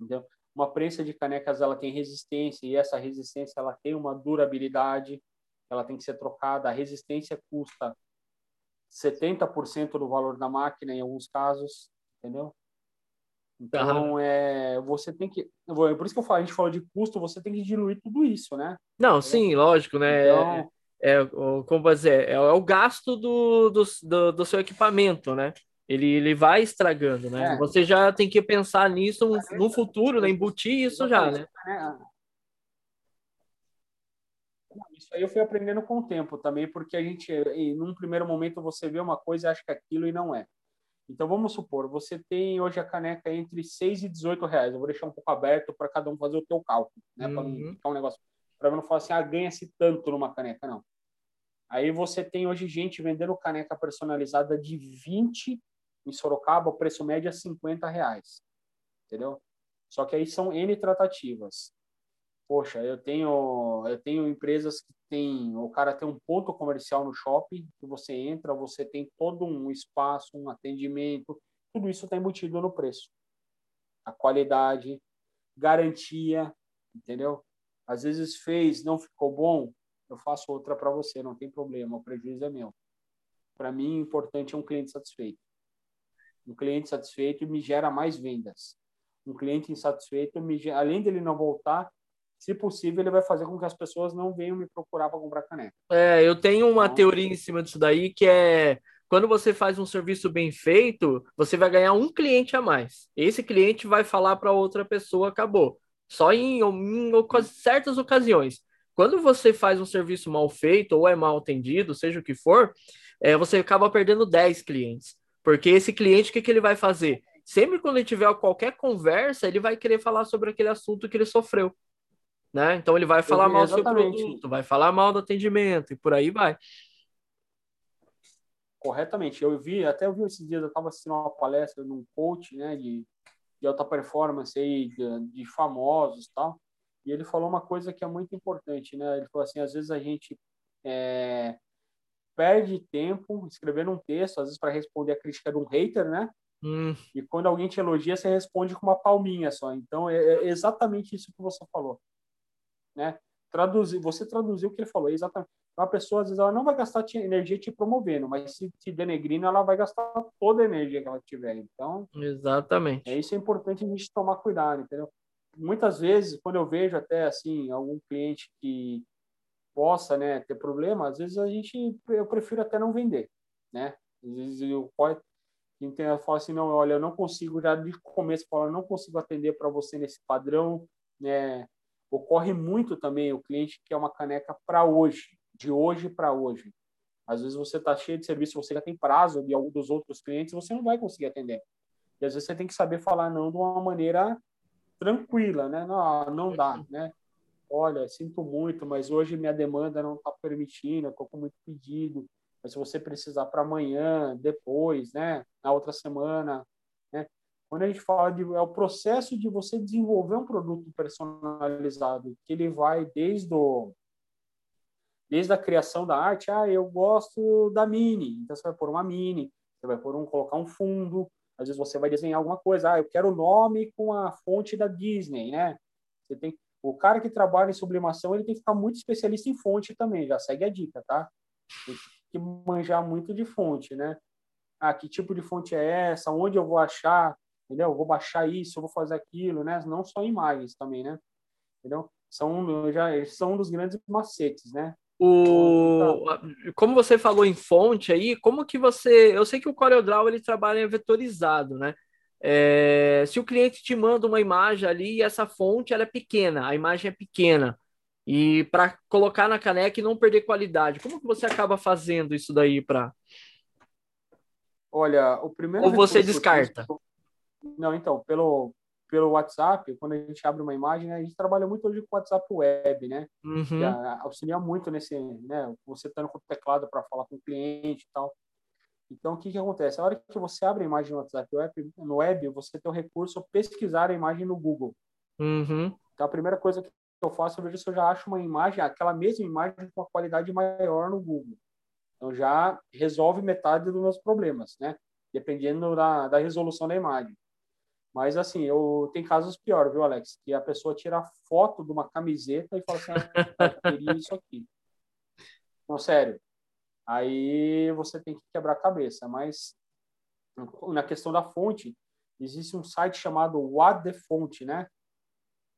Entendeu? Uma prensa de canecas ela tem resistência e essa resistência ela tem uma durabilidade, ela tem que ser trocada. A resistência custa 70% do valor da máquina em alguns casos, entendeu? Então, é, você tem que. Por isso que eu falo, a gente falou de custo, você tem que diluir tudo isso, né? Não, entendeu? sim, lógico, né? Então, é, é, como vai dizer, é, é, o gasto do, do, do, do, seu equipamento, né? Ele, ele vai estragando, né? É. Você já tem que pensar nisso no, futuro, né? Embutir isso já, né? É. Isso aí eu fui aprendendo com o tempo também, porque a gente, em num primeiro momento, você vê uma coisa e acha que é aquilo e não é. Então, vamos supor, você tem hoje a caneca entre 6 e 18 reais. Eu vou deixar um pouco aberto para cada um fazer o teu cálculo, né? Uhum. Para não ficar um negócio. Para não falar assim, ah, ganha-se tanto numa caneca, não. Aí você tem hoje gente vendendo caneca personalizada de 20 em Sorocaba, o preço médio é 50 reais. Entendeu? Só que aí são N tratativas. Poxa, eu tenho, eu tenho empresas que tem, o cara tem um ponto comercial no shopping, que você entra, você tem todo um espaço, um atendimento, tudo isso está embutido no preço. A qualidade, garantia, entendeu? Às vezes fez, não ficou bom, eu faço outra para você, não tem problema, o prejuízo é meu. Para mim, o importante é um cliente satisfeito. Um cliente satisfeito me gera mais vendas. Um cliente insatisfeito, me além dele não voltar, se possível, ele vai fazer com que as pessoas não venham me procurar para comprar caneca. É, eu tenho uma então, teoria em cima disso daí que é quando você faz um serviço bem feito, você vai ganhar um cliente a mais. Esse cliente vai falar para outra pessoa, acabou. Só em, em, em certas ocasiões. Quando você faz um serviço mal feito ou é mal atendido, seja o que for, é, você acaba perdendo 10 clientes. Porque esse cliente, o que, que ele vai fazer? Sempre quando ele tiver qualquer conversa, ele vai querer falar sobre aquele assunto que ele sofreu. Né? Então ele vai falar mal do seu produto, vai falar mal do atendimento e por aí vai corretamente. Eu vi, até eu vi esses dias, eu estava assistindo uma palestra de um coach, né, de, de alta performance aí, de, de famosos tal, e ele falou uma coisa que é muito importante, né? Ele falou assim, às vezes a gente é, perde tempo escrevendo um texto, às vezes para responder a crítica de um hater, né? Hum. E quando alguém te elogia, você responde com uma palminha só. Então é, é exatamente isso que você falou, né? Traduzir, você traduziu o que ele falou, é exatamente. Uma pessoa, às vezes, ela não vai gastar energia te promovendo, mas se te denegrindo, ela vai gastar toda a energia que ela tiver. Então, exatamente. É isso é importante a gente tomar cuidado, entendeu? Muitas vezes, quando eu vejo até assim algum cliente que possa, né, ter problema, às vezes a gente eu prefiro até não vender, né? Às vezes eu pode eu falo assim, não, olha, eu não consigo já de começo falar, não consigo atender para você nesse padrão, né? Ocorre muito também o cliente que é uma caneca para hoje, de hoje para hoje. Às vezes você está cheio de serviço, você já tem prazo de algum dos outros clientes, você não vai conseguir atender. E às vezes você tem que saber falar não de uma maneira tranquila, né? Não, não dá, né? Olha, sinto muito, mas hoje minha demanda não está permitindo, estou com muito pedido. Mas se você precisar para amanhã, depois, né? Na outra semana, né? Quando a gente fala de é o processo de você desenvolver um produto personalizado, que ele vai desde o desde a criação da arte, ah, eu gosto da mini, então você vai pôr uma mini, você vai pôr um, colocar um fundo, às vezes você vai desenhar alguma coisa, ah, eu quero o nome com a fonte da Disney, né? Você tem o cara que trabalha em sublimação, ele tem que ficar muito especialista em fonte também, já segue a dica, tá? Tem que manjar muito de fonte, né? Ah, que tipo de fonte é essa? Onde eu vou achar? Entendeu? Eu vou baixar isso, eu vou fazer aquilo, né? Não só imagens também, né? Entendeu? São já são um dos grandes macetes, né? O, como você falou em fonte aí, como que você. Eu sei que o CorelDRAW ele trabalha vetorizado, né? É, se o cliente te manda uma imagem ali e essa fonte ela é pequena, a imagem é pequena, e para colocar na caneca e não perder qualidade, como que você acaba fazendo isso daí para. Olha, o primeiro. Ou você descarta? Não, então, pelo, pelo WhatsApp, quando a gente abre uma imagem, né, a gente trabalha muito hoje com o WhatsApp web, né? Uhum. Que auxilia muito nesse, né? Você estando com o teclado para falar com o cliente e tal. Então, o que, que acontece? A hora que você abre a imagem no WhatsApp web, no web, você tem o recurso pesquisar a imagem no Google. Uhum. Então, a primeira coisa que eu faço, eu vejo se eu já acho uma imagem, aquela mesma imagem com uma qualidade maior no Google. Então, já resolve metade dos meus problemas, né? Dependendo da, da resolução da imagem. Mas, assim, eu tem casos piores, viu, Alex? Que a pessoa tira foto de uma camiseta e fala assim, ah, eu queria isso aqui. Não, sério. Aí você tem que quebrar a cabeça. Mas, na questão da fonte, existe um site chamado What the Font, né?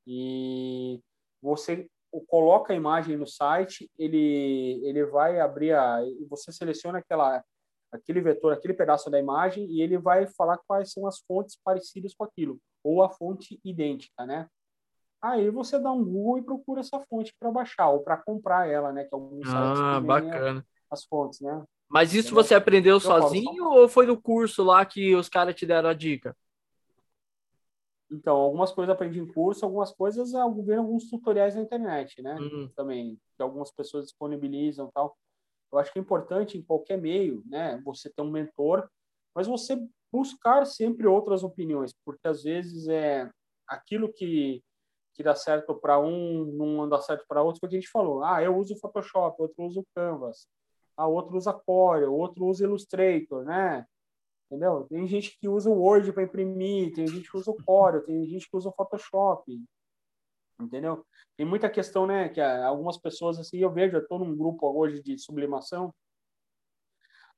E você coloca a imagem no site, ele, ele vai abrir a... Você seleciona aquela aquele vetor, aquele pedaço da imagem, e ele vai falar quais são as fontes parecidas com aquilo, ou a fonte idêntica, né? Aí você dá um Google e procura essa fonte para baixar, ou para comprar ela, né? Que alguns ah, bacana. As fontes, né? Mas isso Entendeu? você aprendeu Eu sozinho ou foi no curso lá que os caras te deram a dica? Então, algumas coisas aprendi em curso, algumas coisas eu vi alguns tutoriais na internet, né? Uhum. Também, que algumas pessoas disponibilizam tal. Eu acho que é importante em qualquer meio, né, você ter um mentor, mas você buscar sempre outras opiniões, porque às vezes é aquilo que que dá certo para um, não dá certo para outro, porque a gente falou, ah, eu uso Photoshop, outro usa o Canvas, a outro usa Corel, outro usa Illustrator, né? Entendeu? Tem gente que usa o Word para imprimir, tem gente que usa o Corel, tem gente que usa o Photoshop entendeu? Tem muita questão, né, que algumas pessoas, assim, eu vejo, eu estou num grupo hoje de sublimação,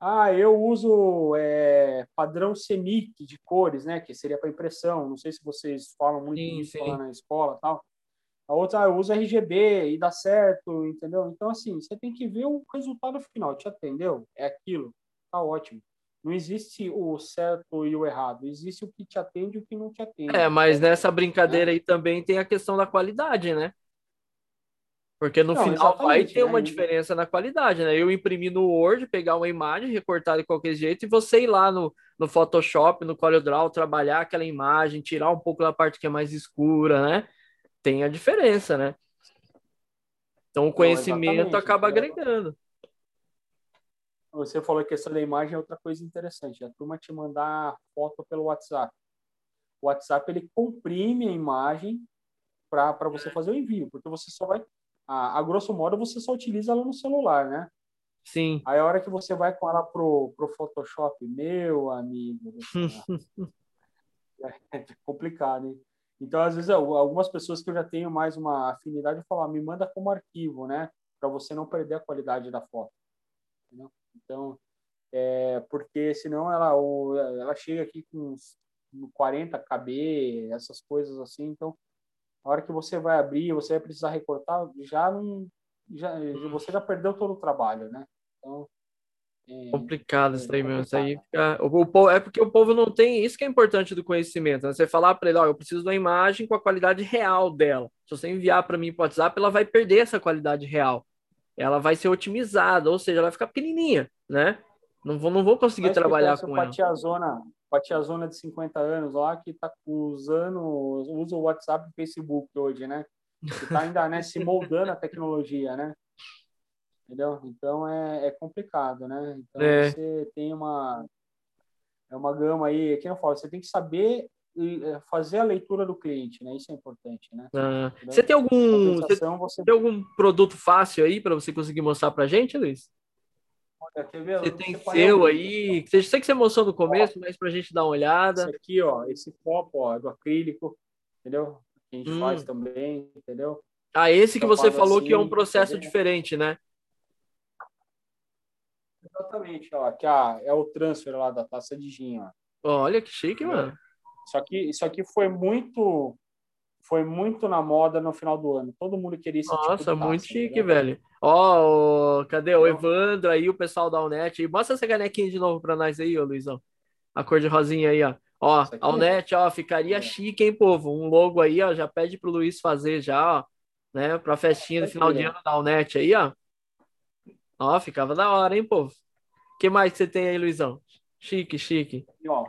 ah, eu uso é, padrão CMYK de cores, né, que seria para impressão, não sei se vocês falam muito sim, disso sim. lá na escola tal. A outra, ah, eu uso RGB e dá certo, entendeu? Então, assim, você tem que ver o resultado final, te atendeu? É aquilo, tá ótimo. Não existe o certo e o errado, existe o que te atende e o que não te atende. É, mas nessa brincadeira aí também tem a questão da qualidade, né? Porque no não, final vai ter né? uma diferença na qualidade, né? Eu imprimir no Word, pegar uma imagem, recortar de qualquer jeito, e você ir lá no, no Photoshop, no CorelDRAW, trabalhar aquela imagem, tirar um pouco da parte que é mais escura, né? Tem a diferença, né? Então o conhecimento não, acaba agregando. Você falou que questão da imagem é outra coisa interessante. A turma te mandar foto pelo WhatsApp. O WhatsApp ele comprime a imagem para você fazer o envio, porque você só vai a, a grosso modo, você só utiliza ela no celular, né? Sim. Aí a hora que você vai com ela pro, pro Photoshop, meu amigo, é complicado, hein? Então, às vezes, algumas pessoas que eu já tenho mais uma afinidade falar, me manda como arquivo, né? Para você não perder a qualidade da foto. Entendeu? Então, é, porque senão ela, ela chega aqui com 40 KB, essas coisas assim, então a hora que você vai abrir, você vai precisar recortar, já não, já, você já perdeu todo o trabalho, né? Então, é, complicado isso aí mesmo. Isso aí fica... o, o, é porque o povo não tem isso que é importante do conhecimento. Né? Você falar para ele, ó, eu preciso de uma imagem com a qualidade real dela. Se você enviar para mim para WhatsApp, ela vai perder essa qualidade real. Ela vai ser otimizada, ou seja, ela vai ficar pequenininha, né? Não vou, não vou conseguir trabalhar com ela. A zona, com a tiazona de 50 anos lá que está usando, usa o WhatsApp e o Facebook hoje, né? Que está ainda né, se moldando a tecnologia, né? Entendeu? Então é, é complicado, né? Então é. você tem uma é uma gama aí, que eu falo, você tem que saber é, fazer a leitura do cliente, né? Isso é importante, né? Ah, você tem algum você, você tem algum produto fácil aí para você conseguir mostrar para gente, Luiz? Você tem seu aí. Eu sei que você mostrou no começo, ó, mas para a gente dar uma olhada. Esse aqui, ó, esse copo, ó, é do acrílico, entendeu? Que a gente hum. faz também, entendeu? Ah, esse que você falou assim, que é um processo entendeu? diferente, né? Exatamente, ó. Ó, é o transfer lá da taça de gin, ó. Olha que chique, mano. Isso aqui, isso aqui foi muito foi muito na moda no final do ano. Todo mundo queria esse Nossa, tipo muito chique, velho. Ó, oh, cadê o Evandro aí, o pessoal da Alnet? Mostra essa canequinha de novo para nós aí, ô Luizão. A cor de rosinha aí, ó. Ó, Alnet, ó, ficaria é. chique, hein, povo? Um logo aí, ó, já pede pro Luiz fazer já, ó, né, pra festinha do final de ano da Alnet aí, ó. Ó, ficava da hora, hein, povo? O que mais você tem aí, Luizão? Chique, chique. E, ó,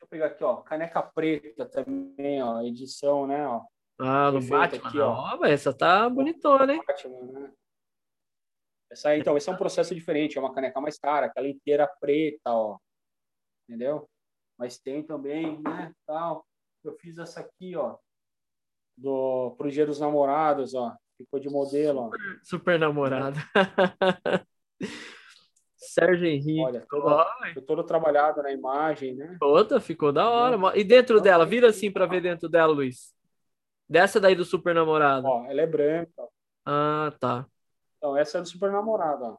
eu pegar aqui, ó, caneca preta também, ó, edição, né, ó. Ah, no Batman, aqui, ó. ó essa tá bonitona, hein? Batman, né? Essa aí, então, esse é um processo diferente, é uma caneca mais cara, aquela inteira preta, ó. Entendeu? Mas tem também, né, tal. Eu fiz essa aqui, ó, do pro Dia dos Namorados, ó. Ficou de modelo, super, ó. Super namorado. Sérgio Henrique. Olha, toda, foi todo trabalhado na imagem, né? Toda, ficou da hora. E dentro dela, vira assim para ver dentro dela, Luiz. Dessa daí do super namorado. Ó, ela é branca. Ah, tá. Então, essa é do super namorado, ó.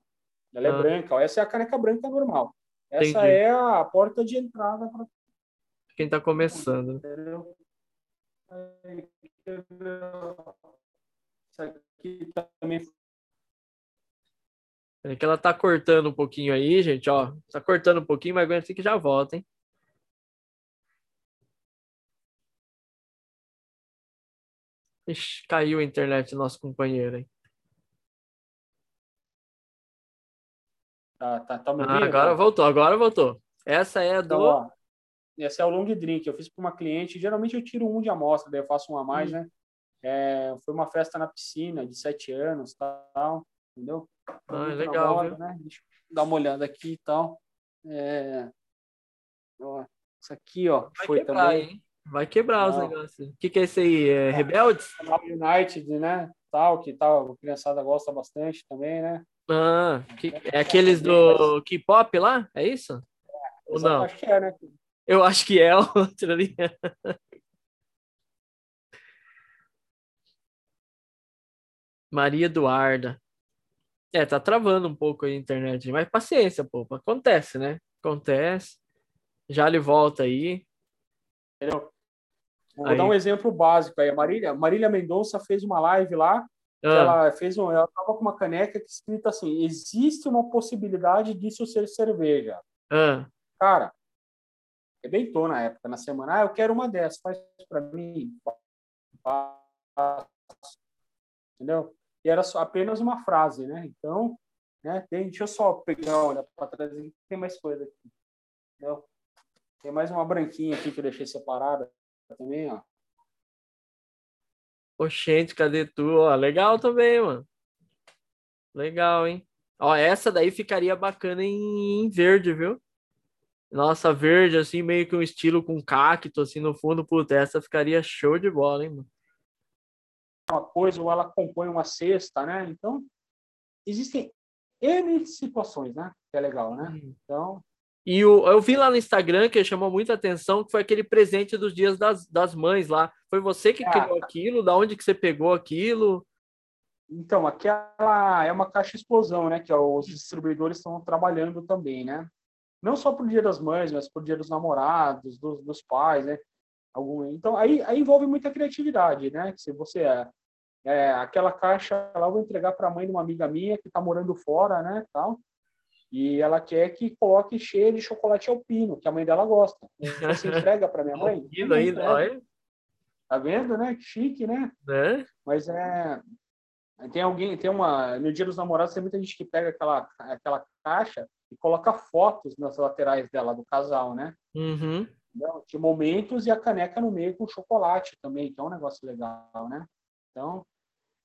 Ela é ah. branca, ó. Essa é a caneca branca normal. Essa Entendi. é a porta de entrada para quem tá começando. Aqui também é que ela tá cortando um pouquinho aí, gente, ó. Tá cortando um pouquinho, mas aguenta que já volta, hein? Ixi, caiu a internet do nosso companheiro, hein? Tá, tá, tá me ah, agora voltou, agora voltou. Essa é então, do. Ó, essa é o long drink. Eu fiz para uma cliente. Geralmente eu tiro um de amostra, daí eu faço um a mais, hum. né? É, foi uma festa na piscina de sete anos, tal, entendeu? Ah, é legal, moda, né? Deixa eu dar uma olhada aqui e tal. É... Ó, isso aqui, ó, Vai foi quebrar, também. Hein? Vai quebrar os negócios. O que, que é esse aí? É, é Rebeldes? United, né? Tal, que tal, a criançada gosta bastante também, né? Ah, que, é aqueles do K-pop lá? É isso? É, Ou não? Acho que é, né? Eu acho que é outro ali. Maria Eduarda. É, tá travando um pouco a internet, mas paciência, pô, acontece, né? Acontece. Já ele volta aí. Entendeu? Vou aí. dar um exemplo básico aí. A Marília, Marília Mendonça fez uma live lá Ah. Ela fez um, ela tava com uma caneca que escrita assim: existe uma possibilidade disso ser cerveja. Ah. Cara, arrebentou na época, na semana. Ah, eu quero uma dessas, faz para mim. Entendeu? Era só, apenas uma frase, né? Então, né? Tem, deixa eu só pegar, olha para trás, tem mais coisa aqui. Entendeu? Tem mais uma branquinha aqui que eu deixei separada também, ó. Oxente, cadê tu? Ó, legal também, mano. Legal, hein? Ó, essa daí ficaria bacana em, em verde, viu? Nossa, verde, assim, meio que um estilo com cacto, assim, no fundo, puta, essa ficaria show de bola, hein, mano? Uma coisa, ou ela compõe uma cesta, né? Então, existem N situações, né? Que é legal, né? Hum. Então, e o, eu vi lá no Instagram que chamou muita atenção, que foi aquele presente dos dias das, das mães lá. Foi você que é. criou aquilo? Da onde que você pegou aquilo? Então, aquela é uma caixa explosão, né? Que os distribuidores estão trabalhando também, né? Não só para o Dia das Mães, mas para o Dia dos Namorados, dos, dos pais, né? Algum, então, aí, aí envolve muita criatividade, né? Se você é, é aquela caixa lá, eu vou entregar para a mãe de uma amiga minha que está morando fora, né? Tal. E ela quer que coloque cheio de chocolate alpino, que a mãe dela gosta. Você entrega para minha mãe? Alpino ainda, olha. Tá vendo, né? Que chique, né? É. Mas é. Tem alguém, tem uma. No dia dos namorados, tem muita gente que pega aquela, aquela caixa e coloca fotos nas laterais dela, do casal, né? Uhum. De momentos e a caneca no meio com chocolate também, que é um negócio legal, né? Então,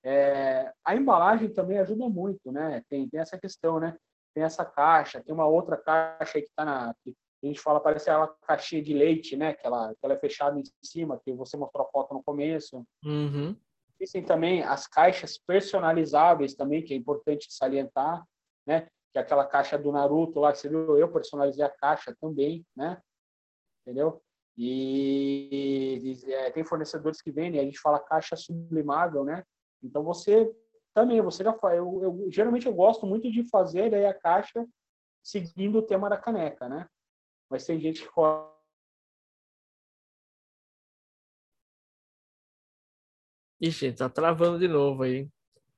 é, a embalagem também ajuda muito, né? Tem, tem essa questão, né? tem essa caixa, tem uma outra caixa aí que está na. Que a gente fala, parece aquela caixinha de leite, né? Que ela, que ela é fechada em cima, que você mostrou a foto no começo. Uhum. Existem também as caixas personalizáveis também, que é importante salientar, né? Que é aquela caixa do Naruto lá, que você viu, eu personalizei a caixa também, né? Entendeu? E, e é, tem fornecedores que vendem, a gente fala caixa sublimável, né? Então você também, você já faz. Eu, eu, geralmente eu gosto muito de fazer a caixa seguindo o tema da caneca, né? Mas tem gente que Ixi, tá travando de novo aí.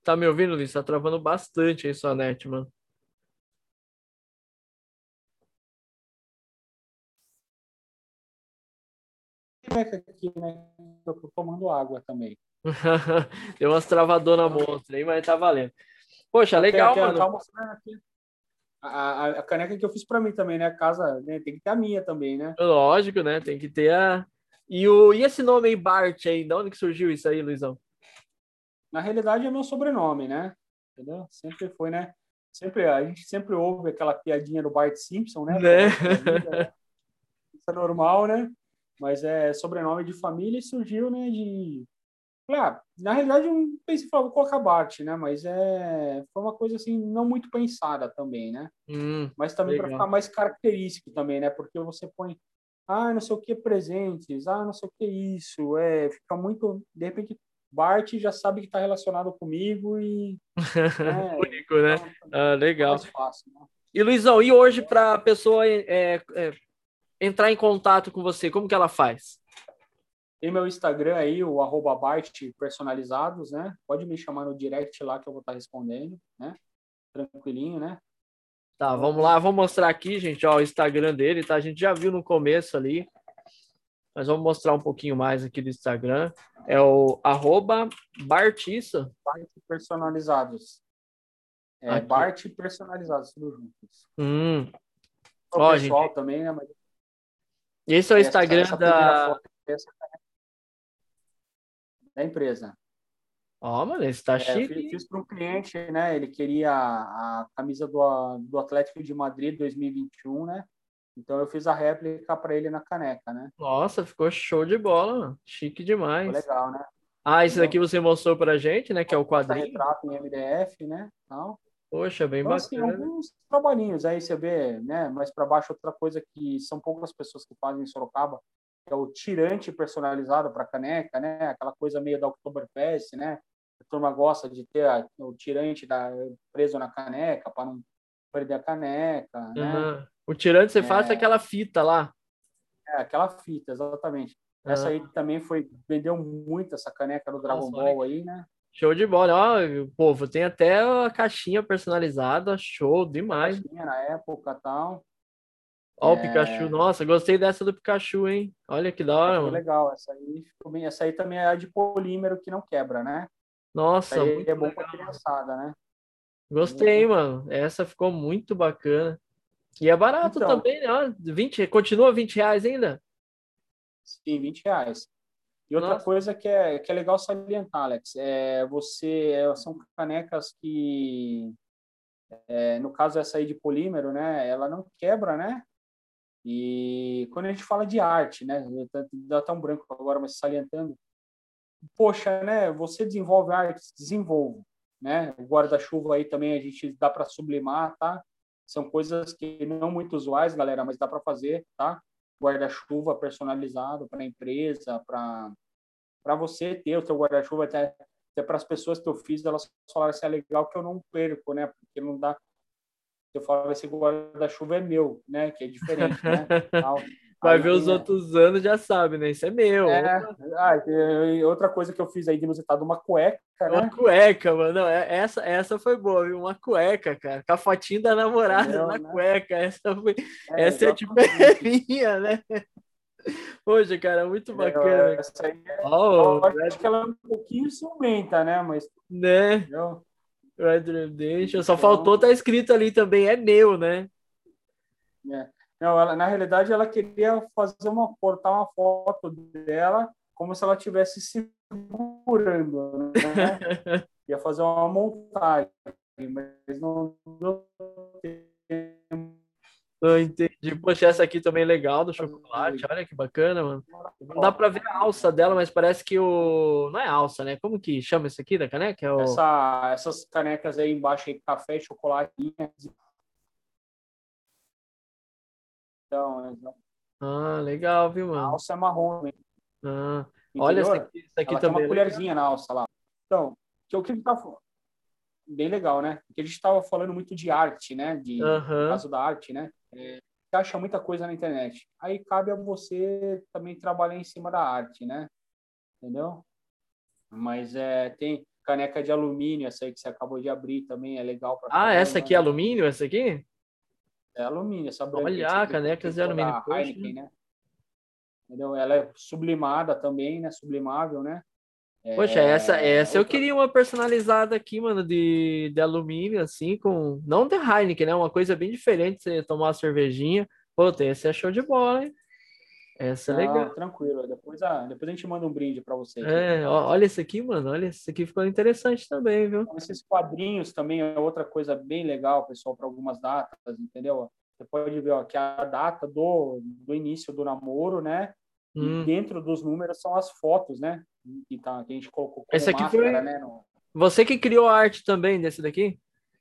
Tá me ouvindo, Liz? Tá travando bastante aí sua net, mano. Aqui, né? Eu tô tomando água também. Deu umas travadonas monstras aí, mas tá valendo. Poxa, legal, aqui, mano. A, a, a, caneca que eu fiz para mim também, né? A casa né? tem que ter a minha também, né? Lógico, né? Tem que ter a. E, o, e esse nome aí, Bart, aí, de onde que surgiu isso aí, Luizão? Na realidade é meu sobrenome, né? Entendeu? Sempre foi, né? Sempre, a gente sempre ouve aquela piadinha do Bart Simpson, né? né? Isso é normal, né? Mas é sobrenome de família e surgiu, né? De ah, na realidade, eu pensei, vou colocar Bart, né? Mas é, foi uma coisa assim, não muito pensada também, né? Hum, Mas também para ficar mais característico também, né? Porque você põe, ah, não sei o que presentes, ah, não sei o que isso, é, fica muito, de repente, Bart já sabe que está relacionado comigo e. Né? Único, né? Então, ah, legal. Fácil, né? E Luizão, e hoje para a pessoa é, é, entrar em contato com você, como que ela faz? Tem meu Instagram aí, o arroba Bart personalizados, né? Pode me chamar no direct lá que eu vou estar respondendo, né? Tranquilinho, né? Tá, vamos lá, vou mostrar aqui, gente, ó, o Instagram dele, tá? A gente já viu no começo ali, mas vamos mostrar um pouquinho mais aqui do Instagram. É o arroba Bartissa. Bart personalizados. É aqui. Bart personalizados, tudo juntos. Hum. O ó, pessoal gente... também, né? Mas... Esse é o Instagram essa, essa da... Foto, essa da empresa. Ó, oh, mano, esse tá é, chique. Fiz, fiz para um cliente, né? Ele queria a, a camisa do, do Atlético de Madrid 2021, né? Então eu fiz a réplica para ele na caneca, né? Nossa, ficou show de bola, mano. chique demais. Ficou legal, né? Ah, esse daqui você mostrou pra gente, né? Que é o quadrinho. retrato em MDF, né? Então, Poxa, bem então, assim, bacana. Assim, alguns trabalhinhos aí você vê, né? Mais para baixo outra coisa que são poucas pessoas que fazem em Sorocaba, que é o tirante personalizado para caneca, né? Aquela coisa meio da Oktoberfest, né? A turma gosta de ter a, o tirante da, preso na caneca para não perder a caneca, uhum. né? O tirante você é... faz aquela fita lá. É, aquela fita, exatamente. Essa aí também foi vendeu muito essa caneca do Dragon Nossa, Ball aí, né? Show de bola. Ó, povo, tem até a caixinha personalizada. Show demais. Caixinha na época tal. Ó, o Pikachu. Nossa, gostei dessa do Pikachu, hein? Olha que da hora, mano. legal. Essa aí, ficou bem... Essa aí também é a de polímero que não quebra, né? Nossa, muito é bom legal. pra criançada, né? Gostei, mano. Essa ficou muito bacana. E é barato Então. também, né? Ó, 20, continua 20 reais ainda? Sim, 20 reais. E outra Nossa. coisa que é, que é legal salientar, Alex, é você é, são canecas que, é, no caso essa aí de polímero, né, ela não quebra, né? E quando a gente fala de arte, né, dá até um branco agora, mas salientando, poxa, né, você desenvolve arte, desenvolve, né? O guarda-chuva aí também a gente dá para sublimar, tá? São coisas que não muito usuais, galera, mas dá para fazer, tá? Guarda-chuva personalizado para a empresa, para você ter o seu guarda-chuva até, até para as pessoas que eu fiz, elas falaram assim, é legal que eu não perco, né? Porque não dá eu falo esse guarda-chuva é meu, né? Que é diferente, né? Vai Aí ver os tem- outros anos, já sabe, né? Isso é meu. É, ah, outra coisa que eu fiz aí de inusitado, uma cueca, Uma né? cueca, mano. Não, é- essa, essa foi boa, viu? Uma cueca, cara. Com a fotinho da namorada Entendeu, na né? cueca. Essa, foi, essa é tipo é exatamente. minha, né? Poxa, cara, muito bacana. Essa aí, Ó, eu acho que ela é um pouquinho ciumenta, né? Mas, né? entendeu? Red Redemption. Só Então- faltou tá escrito ali também, é meu, né? É. Não, ela, na realidade, ela queria fazer uma cortar uma foto dela como se ela estivesse segurando, né? Ia fazer uma montagem, mas não deu tempo. Eu entendi. Poxa, essa aqui também é legal, do chocolate. Olha que bacana, mano. Não dá pra ver a alça dela, mas parece que o. Não é alça, né? Como que chama isso aqui da caneca? É o... Essa, essas canecas aí embaixo, aí, café, chocolate. Então, Ah, legal, viu, a mano? alça é marrom, hein? Ah, olha essa aqui, essa aqui Ela tem também. uma é colherzinha na alça lá. Então, que o que a gente tá falando? Bem legal, né? Porque a gente estava falando muito de arte, né? De, no Aham. caso da arte, né? É, você acha muita coisa na internet. Aí cabe a você também trabalhar em cima da arte, né? Entendeu? Mas é, tem caneca de alumínio, essa aí que você acabou de abrir também, é legal Ah, caramba, essa aqui é né? alumínio, essa aqui? É alumínio, essa branca. Olha, canecas que de alumínio, poxa. Heineken, né? Entendeu? Ela é sublimada também, né? Sublimável, né? Poxa, essa, essa eu queria uma personalizada aqui, mano, de, de alumínio, assim, com. Não de Heineken, né? Uma coisa bem diferente, você tomar uma cervejinha. Pô, tem- essa é show de bola, hein? Essa é legal. tranquilo. Depois a, depois a gente manda um brinde para você. É, olha esse aqui, mano. Olha, esse aqui ficou interessante também, viu? Esses quadrinhos também é outra coisa bem legal, pessoal, para algumas datas, entendeu? Você pode ver ó, que a data do, do início do namoro, né? Hum. E dentro dos números são as fotos, né? Que, tá, que a gente colocou como Esse aqui máscara, foi- né? no- Você que criou a arte também desse daqui?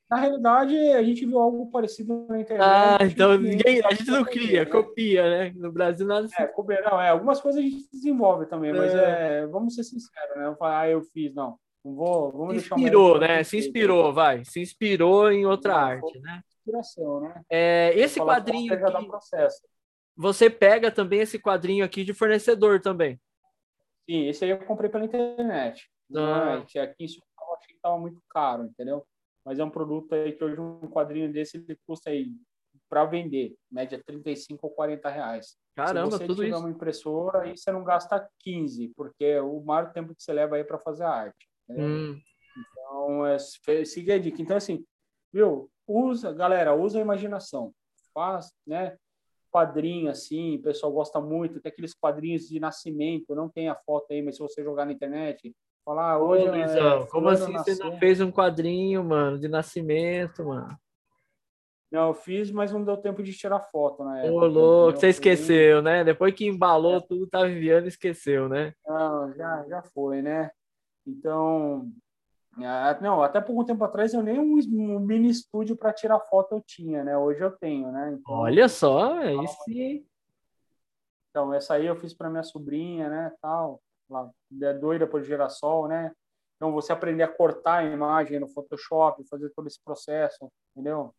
Na realidade, a gente viu algo parecido na internet. Ah, então ninguém, a gente não né? cria, copia, né? No Brasil nada se É, cobra- não, é, algumas coisas a gente desenvolve também, mas É. é, vamos ser sinceros, né? Não falar, ah, eu fiz, não. Não vou, vamos se deixar o inspirou, né? Se inspirou, vai. Se inspirou em outra Não, arte, né? Inspiração, né? É, esse quadrinho aqui, você pega também esse quadrinho aqui de fornecedor também. Sim, esse aí eu comprei pela internet. Ah. é, aqui isso eu achei que estava muito caro, entendeu? Mas é um produto aí que hoje um quadrinho desse ele custa aí para vender, média 35 ou 40 reais. Caramba, Se você tudo tiver isso. uma impressora, aí você não gasta 15, porque é o maior tempo que você leva aí para fazer a arte. Hum, Então, é, siga a dica. Então, assim, viu? Usa, galera, usa a imaginação. Faz, né? Quadrinho, assim, o pessoal gosta muito. Tem aqueles quadrinhos de nascimento, não tem a foto aí, mas se você jogar na internet, falar, ah, Ô, hoje. Luizão, é, como assim você não fez um quadrinho, mano, de nascimento, mano? Não, eu fiz, mas não deu tempo de tirar foto época. Ô, louco, você esqueceu, né? Depois que embalou tudo, tava enviando, esqueceu, né? Não, já, já foi, né? Então, ah, não, até pouco tempo atrás eu nem um, mini estúdio para tirar foto eu tinha, né? Hoje eu tenho, né? Então, Olha só, aí sim. Então, essa aí eu fiz para minha sobrinha, né, tal. Ela é doida por girassol, né? Então, você aprender a cortar a imagem no Photoshop, fazer todo esse processo, entendeu?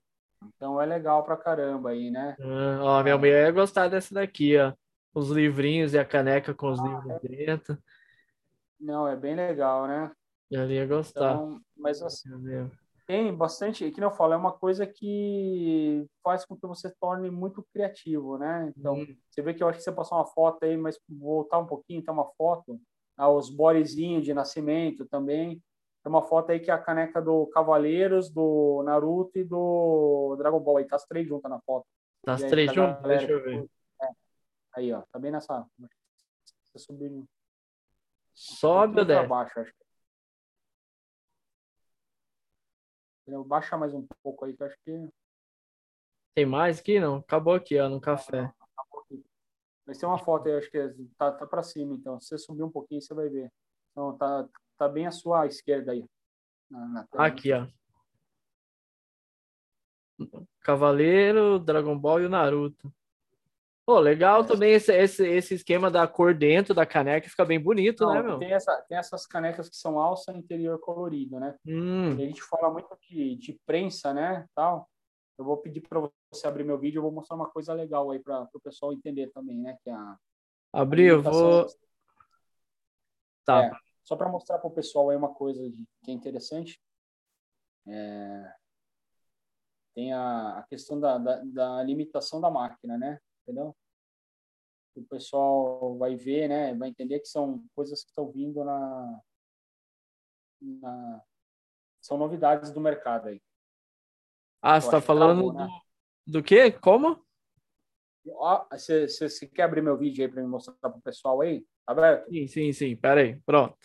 Então, é legal pra caramba aí, né? Ah, ó, minha mulher ia gostar dessa daqui, ó. Os livrinhos e a caneca com Ah, os livros é. dentro. Não, é bem legal, né? Já ia gostar. Então, mas assim, tem bastante, que não falo, é uma coisa que faz com que você torne muito criativo, né? Então, hum. você vê que eu acho que você passou uma foto aí, mas voltar um pouquinho, tem uma foto, ah, os borezinhos de nascimento também. Tem uma foto aí que é a caneca do Cavaleiros, do Naruto e do Dragon Ball. Aí tá as três juntas na foto. Tá as três juntas? Deixa eu ver. É. Aí, ó. Tá bem nessa. Você subir. Sobe ou desce? Baixo, acho. Baixa mais um pouco aí, que eu acho que. Tem mais aqui? Não. Acabou aqui, ó, no café. Mas tem uma foto aí, acho que é, tá, tá para cima, então. Se você subir um pouquinho, você vai ver. Então, tá, tá bem à sua esquerda aí. Na, na aqui, ó. Cavaleiro, Dragon Ball e o Naruto. Pô, legal também esse, esse, esse esquema da cor dentro da caneca, fica bem bonito, Não, né, meu? Tem, essa, tem essas canecas que são alça interior colorido, né? Hum. a gente fala muito de, de prensa, né, tal. Eu vou pedir para você abrir meu vídeo, eu vou mostrar uma coisa legal aí para o pessoal entender também, né, que a Abrir, eu vou Tá. É, só para mostrar para o pessoal aí uma coisa que é interessante. É... Tem a, a questão da, da, da limitação da máquina, né? Entendeu? O pessoal vai ver, né? Vai entender que são coisas que estão vindo na, na são novidades do mercado aí. Ah, você está falando né? do, do quê? Como? Você quer abrir meu vídeo aí para me mostrar para o pessoal aí? Tá aberto? Sim, sim, sim. Pera aí. Pronto.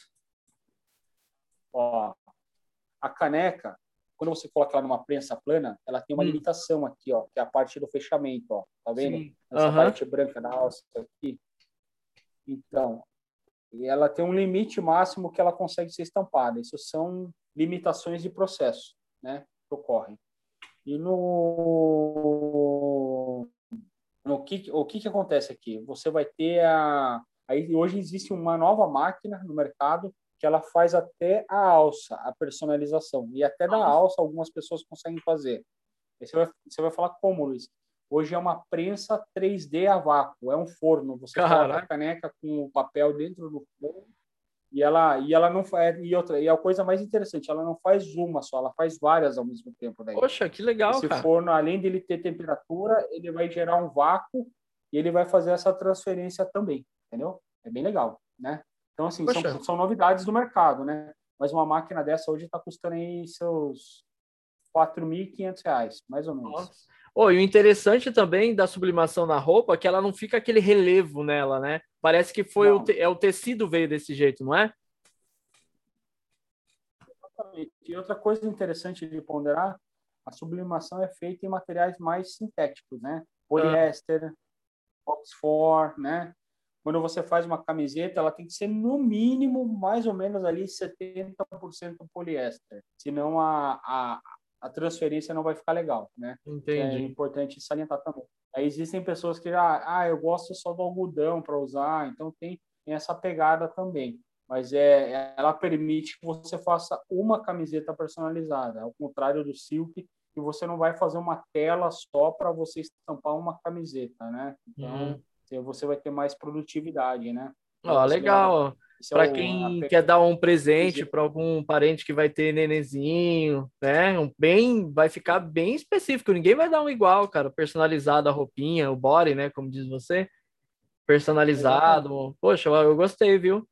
Ó, a caneca, quando você coloca ela numa prensa plana, ela tem uma hum. limitação aqui, ó, que é a parte do fechamento, ó. Tá vendo? Sim. Essa uhum. parte branca da alça aqui. Então, ela tem um limite máximo que ela consegue ser estampada. Isso são limitações de processo, né, que ocorrem. E no, no que, o que que acontece aqui? Você vai ter a aí hoje existe uma nova máquina no mercado que ela faz até a alça, a personalização. E até da alça algumas pessoas conseguem fazer. Aí você vai, você vai falar como, Luiz? Hoje é uma prensa 3D a vácuo, é um forno. Você Caraca. coloca a caneca com o papel dentro do forno e ela e ela não faz e outra e a coisa mais interessante, ela não faz uma só, ela faz várias ao mesmo tempo daí. Poxa, que legal, Esse cara. forno, além dele ter temperatura, ele vai gerar um vácuo e ele vai fazer essa transferência também, entendeu? É bem legal, né? Então, assim, são, são, novidades do mercado, né? Mas uma máquina dessa hoje está custando aí seus R$ 4.500, mais ou menos. Nossa. Oh, e o interessante também da sublimação na roupa é que ela não fica aquele relevo nela, né? Parece que foi o, te, é, o tecido veio desse jeito, não é? Exatamente. E outra coisa interessante de ponderar, a sublimação é feita em materiais mais sintéticos, né? Poliéster, ah. Oxford, né? Quando você faz uma camiseta, ela tem que ser no mínimo mais ou menos ali 70% poliéster, senão a, a, a transferência não vai ficar legal, né? Entendi. É importante salientar também. Aí existem pessoas que ah, ah eu gosto só do algodão para usar, então tem, tem essa pegada também. Mas é, ela permite que você faça uma camiseta personalizada, ao contrário do silk, que você não vai fazer uma tela só para você estampar uma camiseta, né? Então, uhum você vai ter mais produtividade, né? Ó, legal. Para é quem quer dar um presente para algum parente que vai ter nenenzinho, né? Um bem, vai ficar bem específico. Ninguém vai dar um igual, cara. Personalizado a roupinha, o body, né? Como diz você, personalizado. Poxa, eu gostei, viu?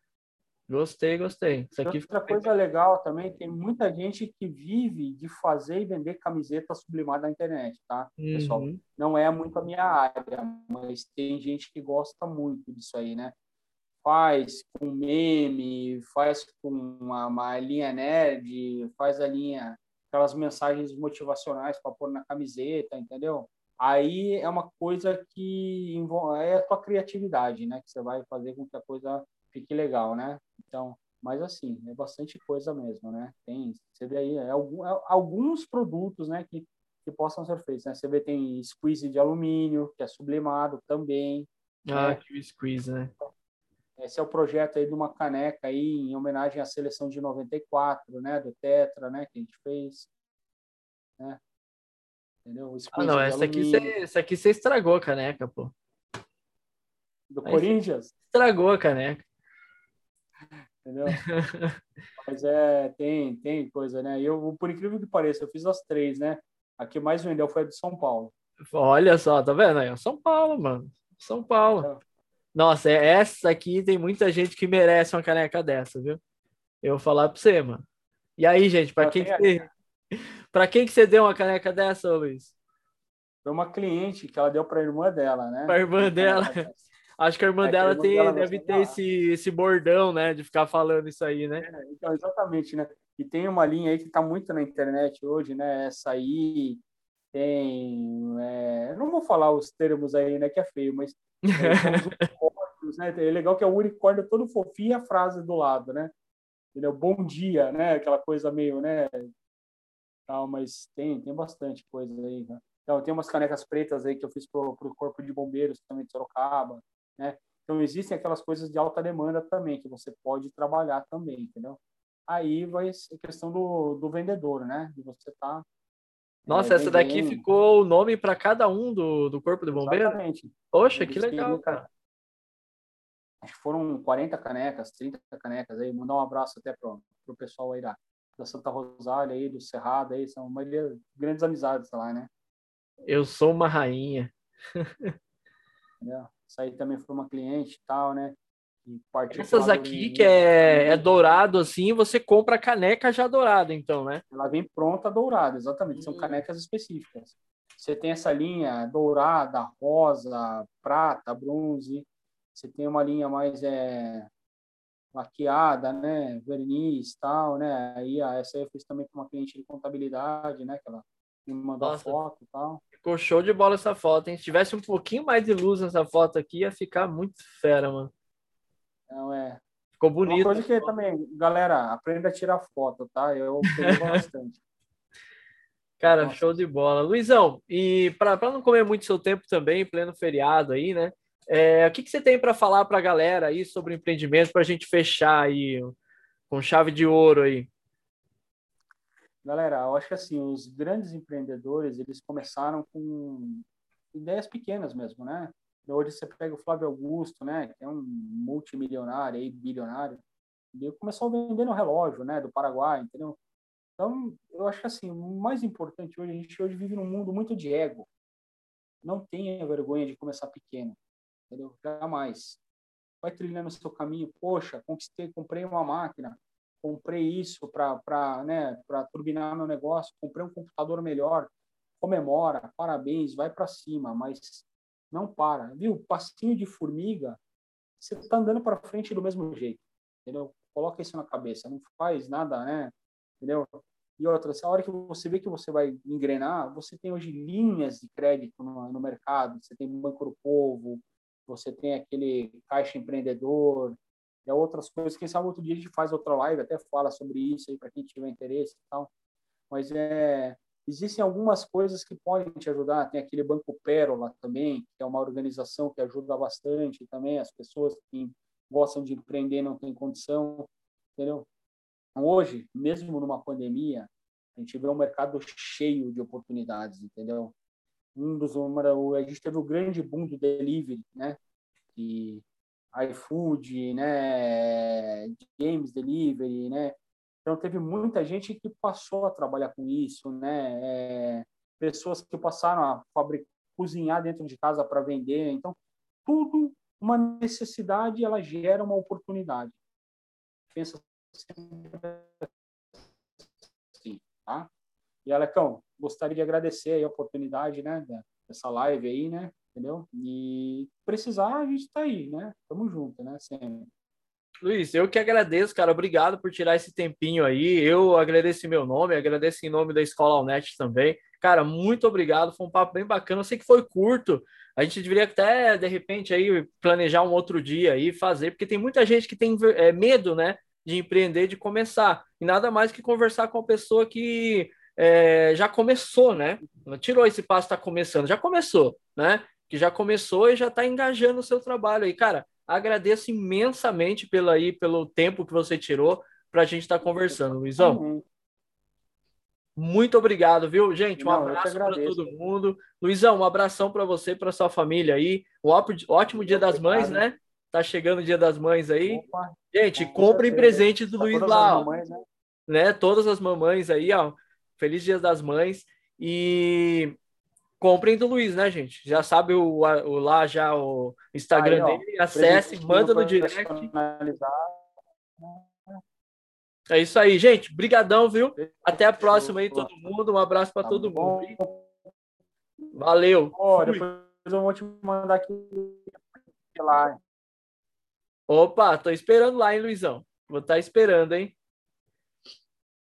Gostei, gostei. Isso aqui Outra coisa legal também, tem muita gente que vive de fazer e vender camiseta sublimada na internet, tá? Uhum. Pessoal, não é muito a minha área, mas tem gente que gosta muito disso aí, né? Faz com meme, faz com uma, uma linha nerd, faz a linha, aquelas mensagens motivacionais para pôr na camiseta, entendeu? Aí é uma coisa que envolve, é a tua criatividade, né? Que você vai fazer com que a coisa fique legal, né? Então, mas assim, é bastante coisa mesmo, né? Tem, você vê aí, é, algum, é, alguns produtos, né, que, que possam ser feitos, né? Você vê tem squeeze de alumínio, que é sublimado também. Ah, né? que squeeze, né? Esse é o projeto aí de uma caneca aí em homenagem à seleção de 94, né, do Tetra, né, que a gente fez, né? Entendeu? ah, não, essa aqui, você, essa aqui você estragou a caneca, pô. Do Corinthians? Estragou a caneca. Entendeu? Mas é, tem, tem coisa, né? Eu, por incrível que pareça, eu fiz as três, né? A que mais vendeu foi a de São Paulo. Olha só, tá vendo aí? São Paulo, mano. São Paulo. É. Nossa, é, essa aqui tem muita gente que merece uma caneca dessa, viu? Eu vou falar pra você, mano. E aí, gente, para quem, que você... para quem que você deu uma caneca dessa, Luiz? Foi uma cliente que ela deu para a irmã dela, né? Para a irmã dela. Acho que a irmã é, dela, a irmã tem, dela deve ter esse, esse bordão, né? De ficar falando isso aí, né? É, então, exatamente, né? E tem uma linha aí que está muito na internet hoje, né? Essa aí tem. É... Não vou falar os termos aí, né? Que é feio, mas. É, né? É legal que é o unicórnio todo fofinho e a frase do lado, né? Entendeu? Bom dia, né? Aquela coisa meio, né? Tal, mas tem, tem bastante coisa aí, né? Então, tem umas canecas pretas aí que eu fiz pro, pro Corpo de Bombeiros também de Sorocaba, né? Então, existem aquelas coisas de alta demanda também, que você pode trabalhar também, entendeu? Aí vai ser questão do, do vendedor, né? De você tá nossa, é, essa daqui ficou o nome para cada um do, do Corpo de Bombeiros? Exatamente. Poxa, que legal, cara. Acho que foram 40 canecas, 30 canecas aí. Mandar um abraço até pro, pro pessoal aí da, da Santa Rosália aí, do Cerrado aí. São uma grandes amizades lá, né? Eu sou uma rainha. é, isso aí também foi uma cliente e tal, né? Essas aqui que é, é dourado assim, você compra a caneca já dourada, então, né? Ela vem pronta dourada, exatamente. São hum. canecas específicas. Você tem essa linha dourada, rosa, prata, bronze. Você tem uma linha mais é, laqueada, né? Verniz, tal, né? Aí essa aí eu fiz também com uma cliente de contabilidade, né? Que ela me mandou Nossa, foto e tal. Ficou show de bola essa foto, hein? Se tivesse um pouquinho mais de luz nessa foto aqui, ia ficar muito fera, mano. Não, é. Ficou bonito. Uma coisa que também, galera, aprenda a tirar foto, tá? Eu peguei bastante. Cara, Nossa. show de bola. Luizão, e para não comer muito seu tempo também, pleno feriado aí, né? É, o que, que você tem para falar para a galera aí sobre empreendimento para a gente fechar aí com chave de ouro aí? Galera, eu acho que assim, os grandes empreendedores, eles começaram com ideias pequenas mesmo, né? Hoje você pega o Flávio Augusto, né, que é um multimilionário aí, bilionário, ele começou vendendo relógio, né, do Paraguai, entendeu? Então, eu acho que assim, o mais importante hoje, a gente hoje vive num mundo muito de ego. Não tenha vergonha de começar pequeno, entendeu? Jamais. Vai trilhando o seu caminho, poxa, conquistei, comprei uma máquina, comprei isso para né, turbinar meu negócio, comprei um computador melhor, comemora, parabéns, vai para cima, mas não para, viu? Passinho de formiga, você está andando para frente do mesmo jeito, entendeu? Coloca isso na cabeça, não faz nada, né? Entendeu? E outra, a hora que você vê que você vai engrenar, você tem hoje linhas de crédito no, no mercado, você tem Banco do Povo, você tem aquele Caixa Empreendedor, e outras coisas. Quem sabe outro dia a gente faz outra live, até fala sobre isso aí para quem tiver interesse e tal. Mas é, Existem algumas coisas que podem te ajudar. Tem aquele Banco Pérola também, que é uma organização que ajuda bastante também as pessoas que gostam de empreender não têm condição, entendeu? Hoje, mesmo numa pandemia, a gente vê um mercado cheio de oportunidades, entendeu? Um dos uma, a gente teve o grande boom do delivery, né? E iFood, né? Games delivery, né? Então, teve muita gente que passou a trabalhar com isso, né? É, pessoas que passaram a fabricar, cozinhar dentro de casa para vender. Então, tudo, uma necessidade, ela gera uma oportunidade. Pensa assim, tá? E, Alecão, gostaria de agradecer a oportunidade, né, dessa live aí, né? Entendeu? E precisar, a gente está aí, né? Tamo junto, né? Sempre. Luiz, eu que agradeço, cara. Obrigado por tirar esse tempinho aí. Eu agradeço em meu nome, agradeço em nome da Escola Alnet também. Cara, muito obrigado. Foi um papo bem bacana. Eu sei que foi curto. A gente deveria até, de repente, aí planejar um outro dia aí fazer, porque tem muita gente que tem é, medo, né, de empreender, de começar. E nada mais que conversar com a pessoa que é, já começou, né? tirou esse passo, está começando, já começou, né? Que já começou e já está engajando o seu trabalho aí, cara Agradeço imensamente pelo, aí, pelo tempo que você tirou para a gente estar tá conversando, Luizão. Muito obrigado, viu, gente? Um Não, abraço para todo mundo. Luizão, um abração para você, para sua família aí. Um ótimo Dia das Mães, né? Tá chegando o Dia das Mães aí. Opa, Gente, comprem presente do Luiz lá. Mamães, né? né? Todas as mamães aí, ó. Feliz Dia das Mães. E comprem do Luiz, né, gente? Já sabe o, o lá já o Instagram aí, dele, acesse, manda no direct. É isso aí, gente. Brigadão, viu? Até a próxima aí, todo mundo. Um abraço para tá todo mundo. Valeu. Oh, depois eu vou te mandar aqui lá. Opa, tô esperando lá, hein, Luizão? Vou estar tá esperando, hein?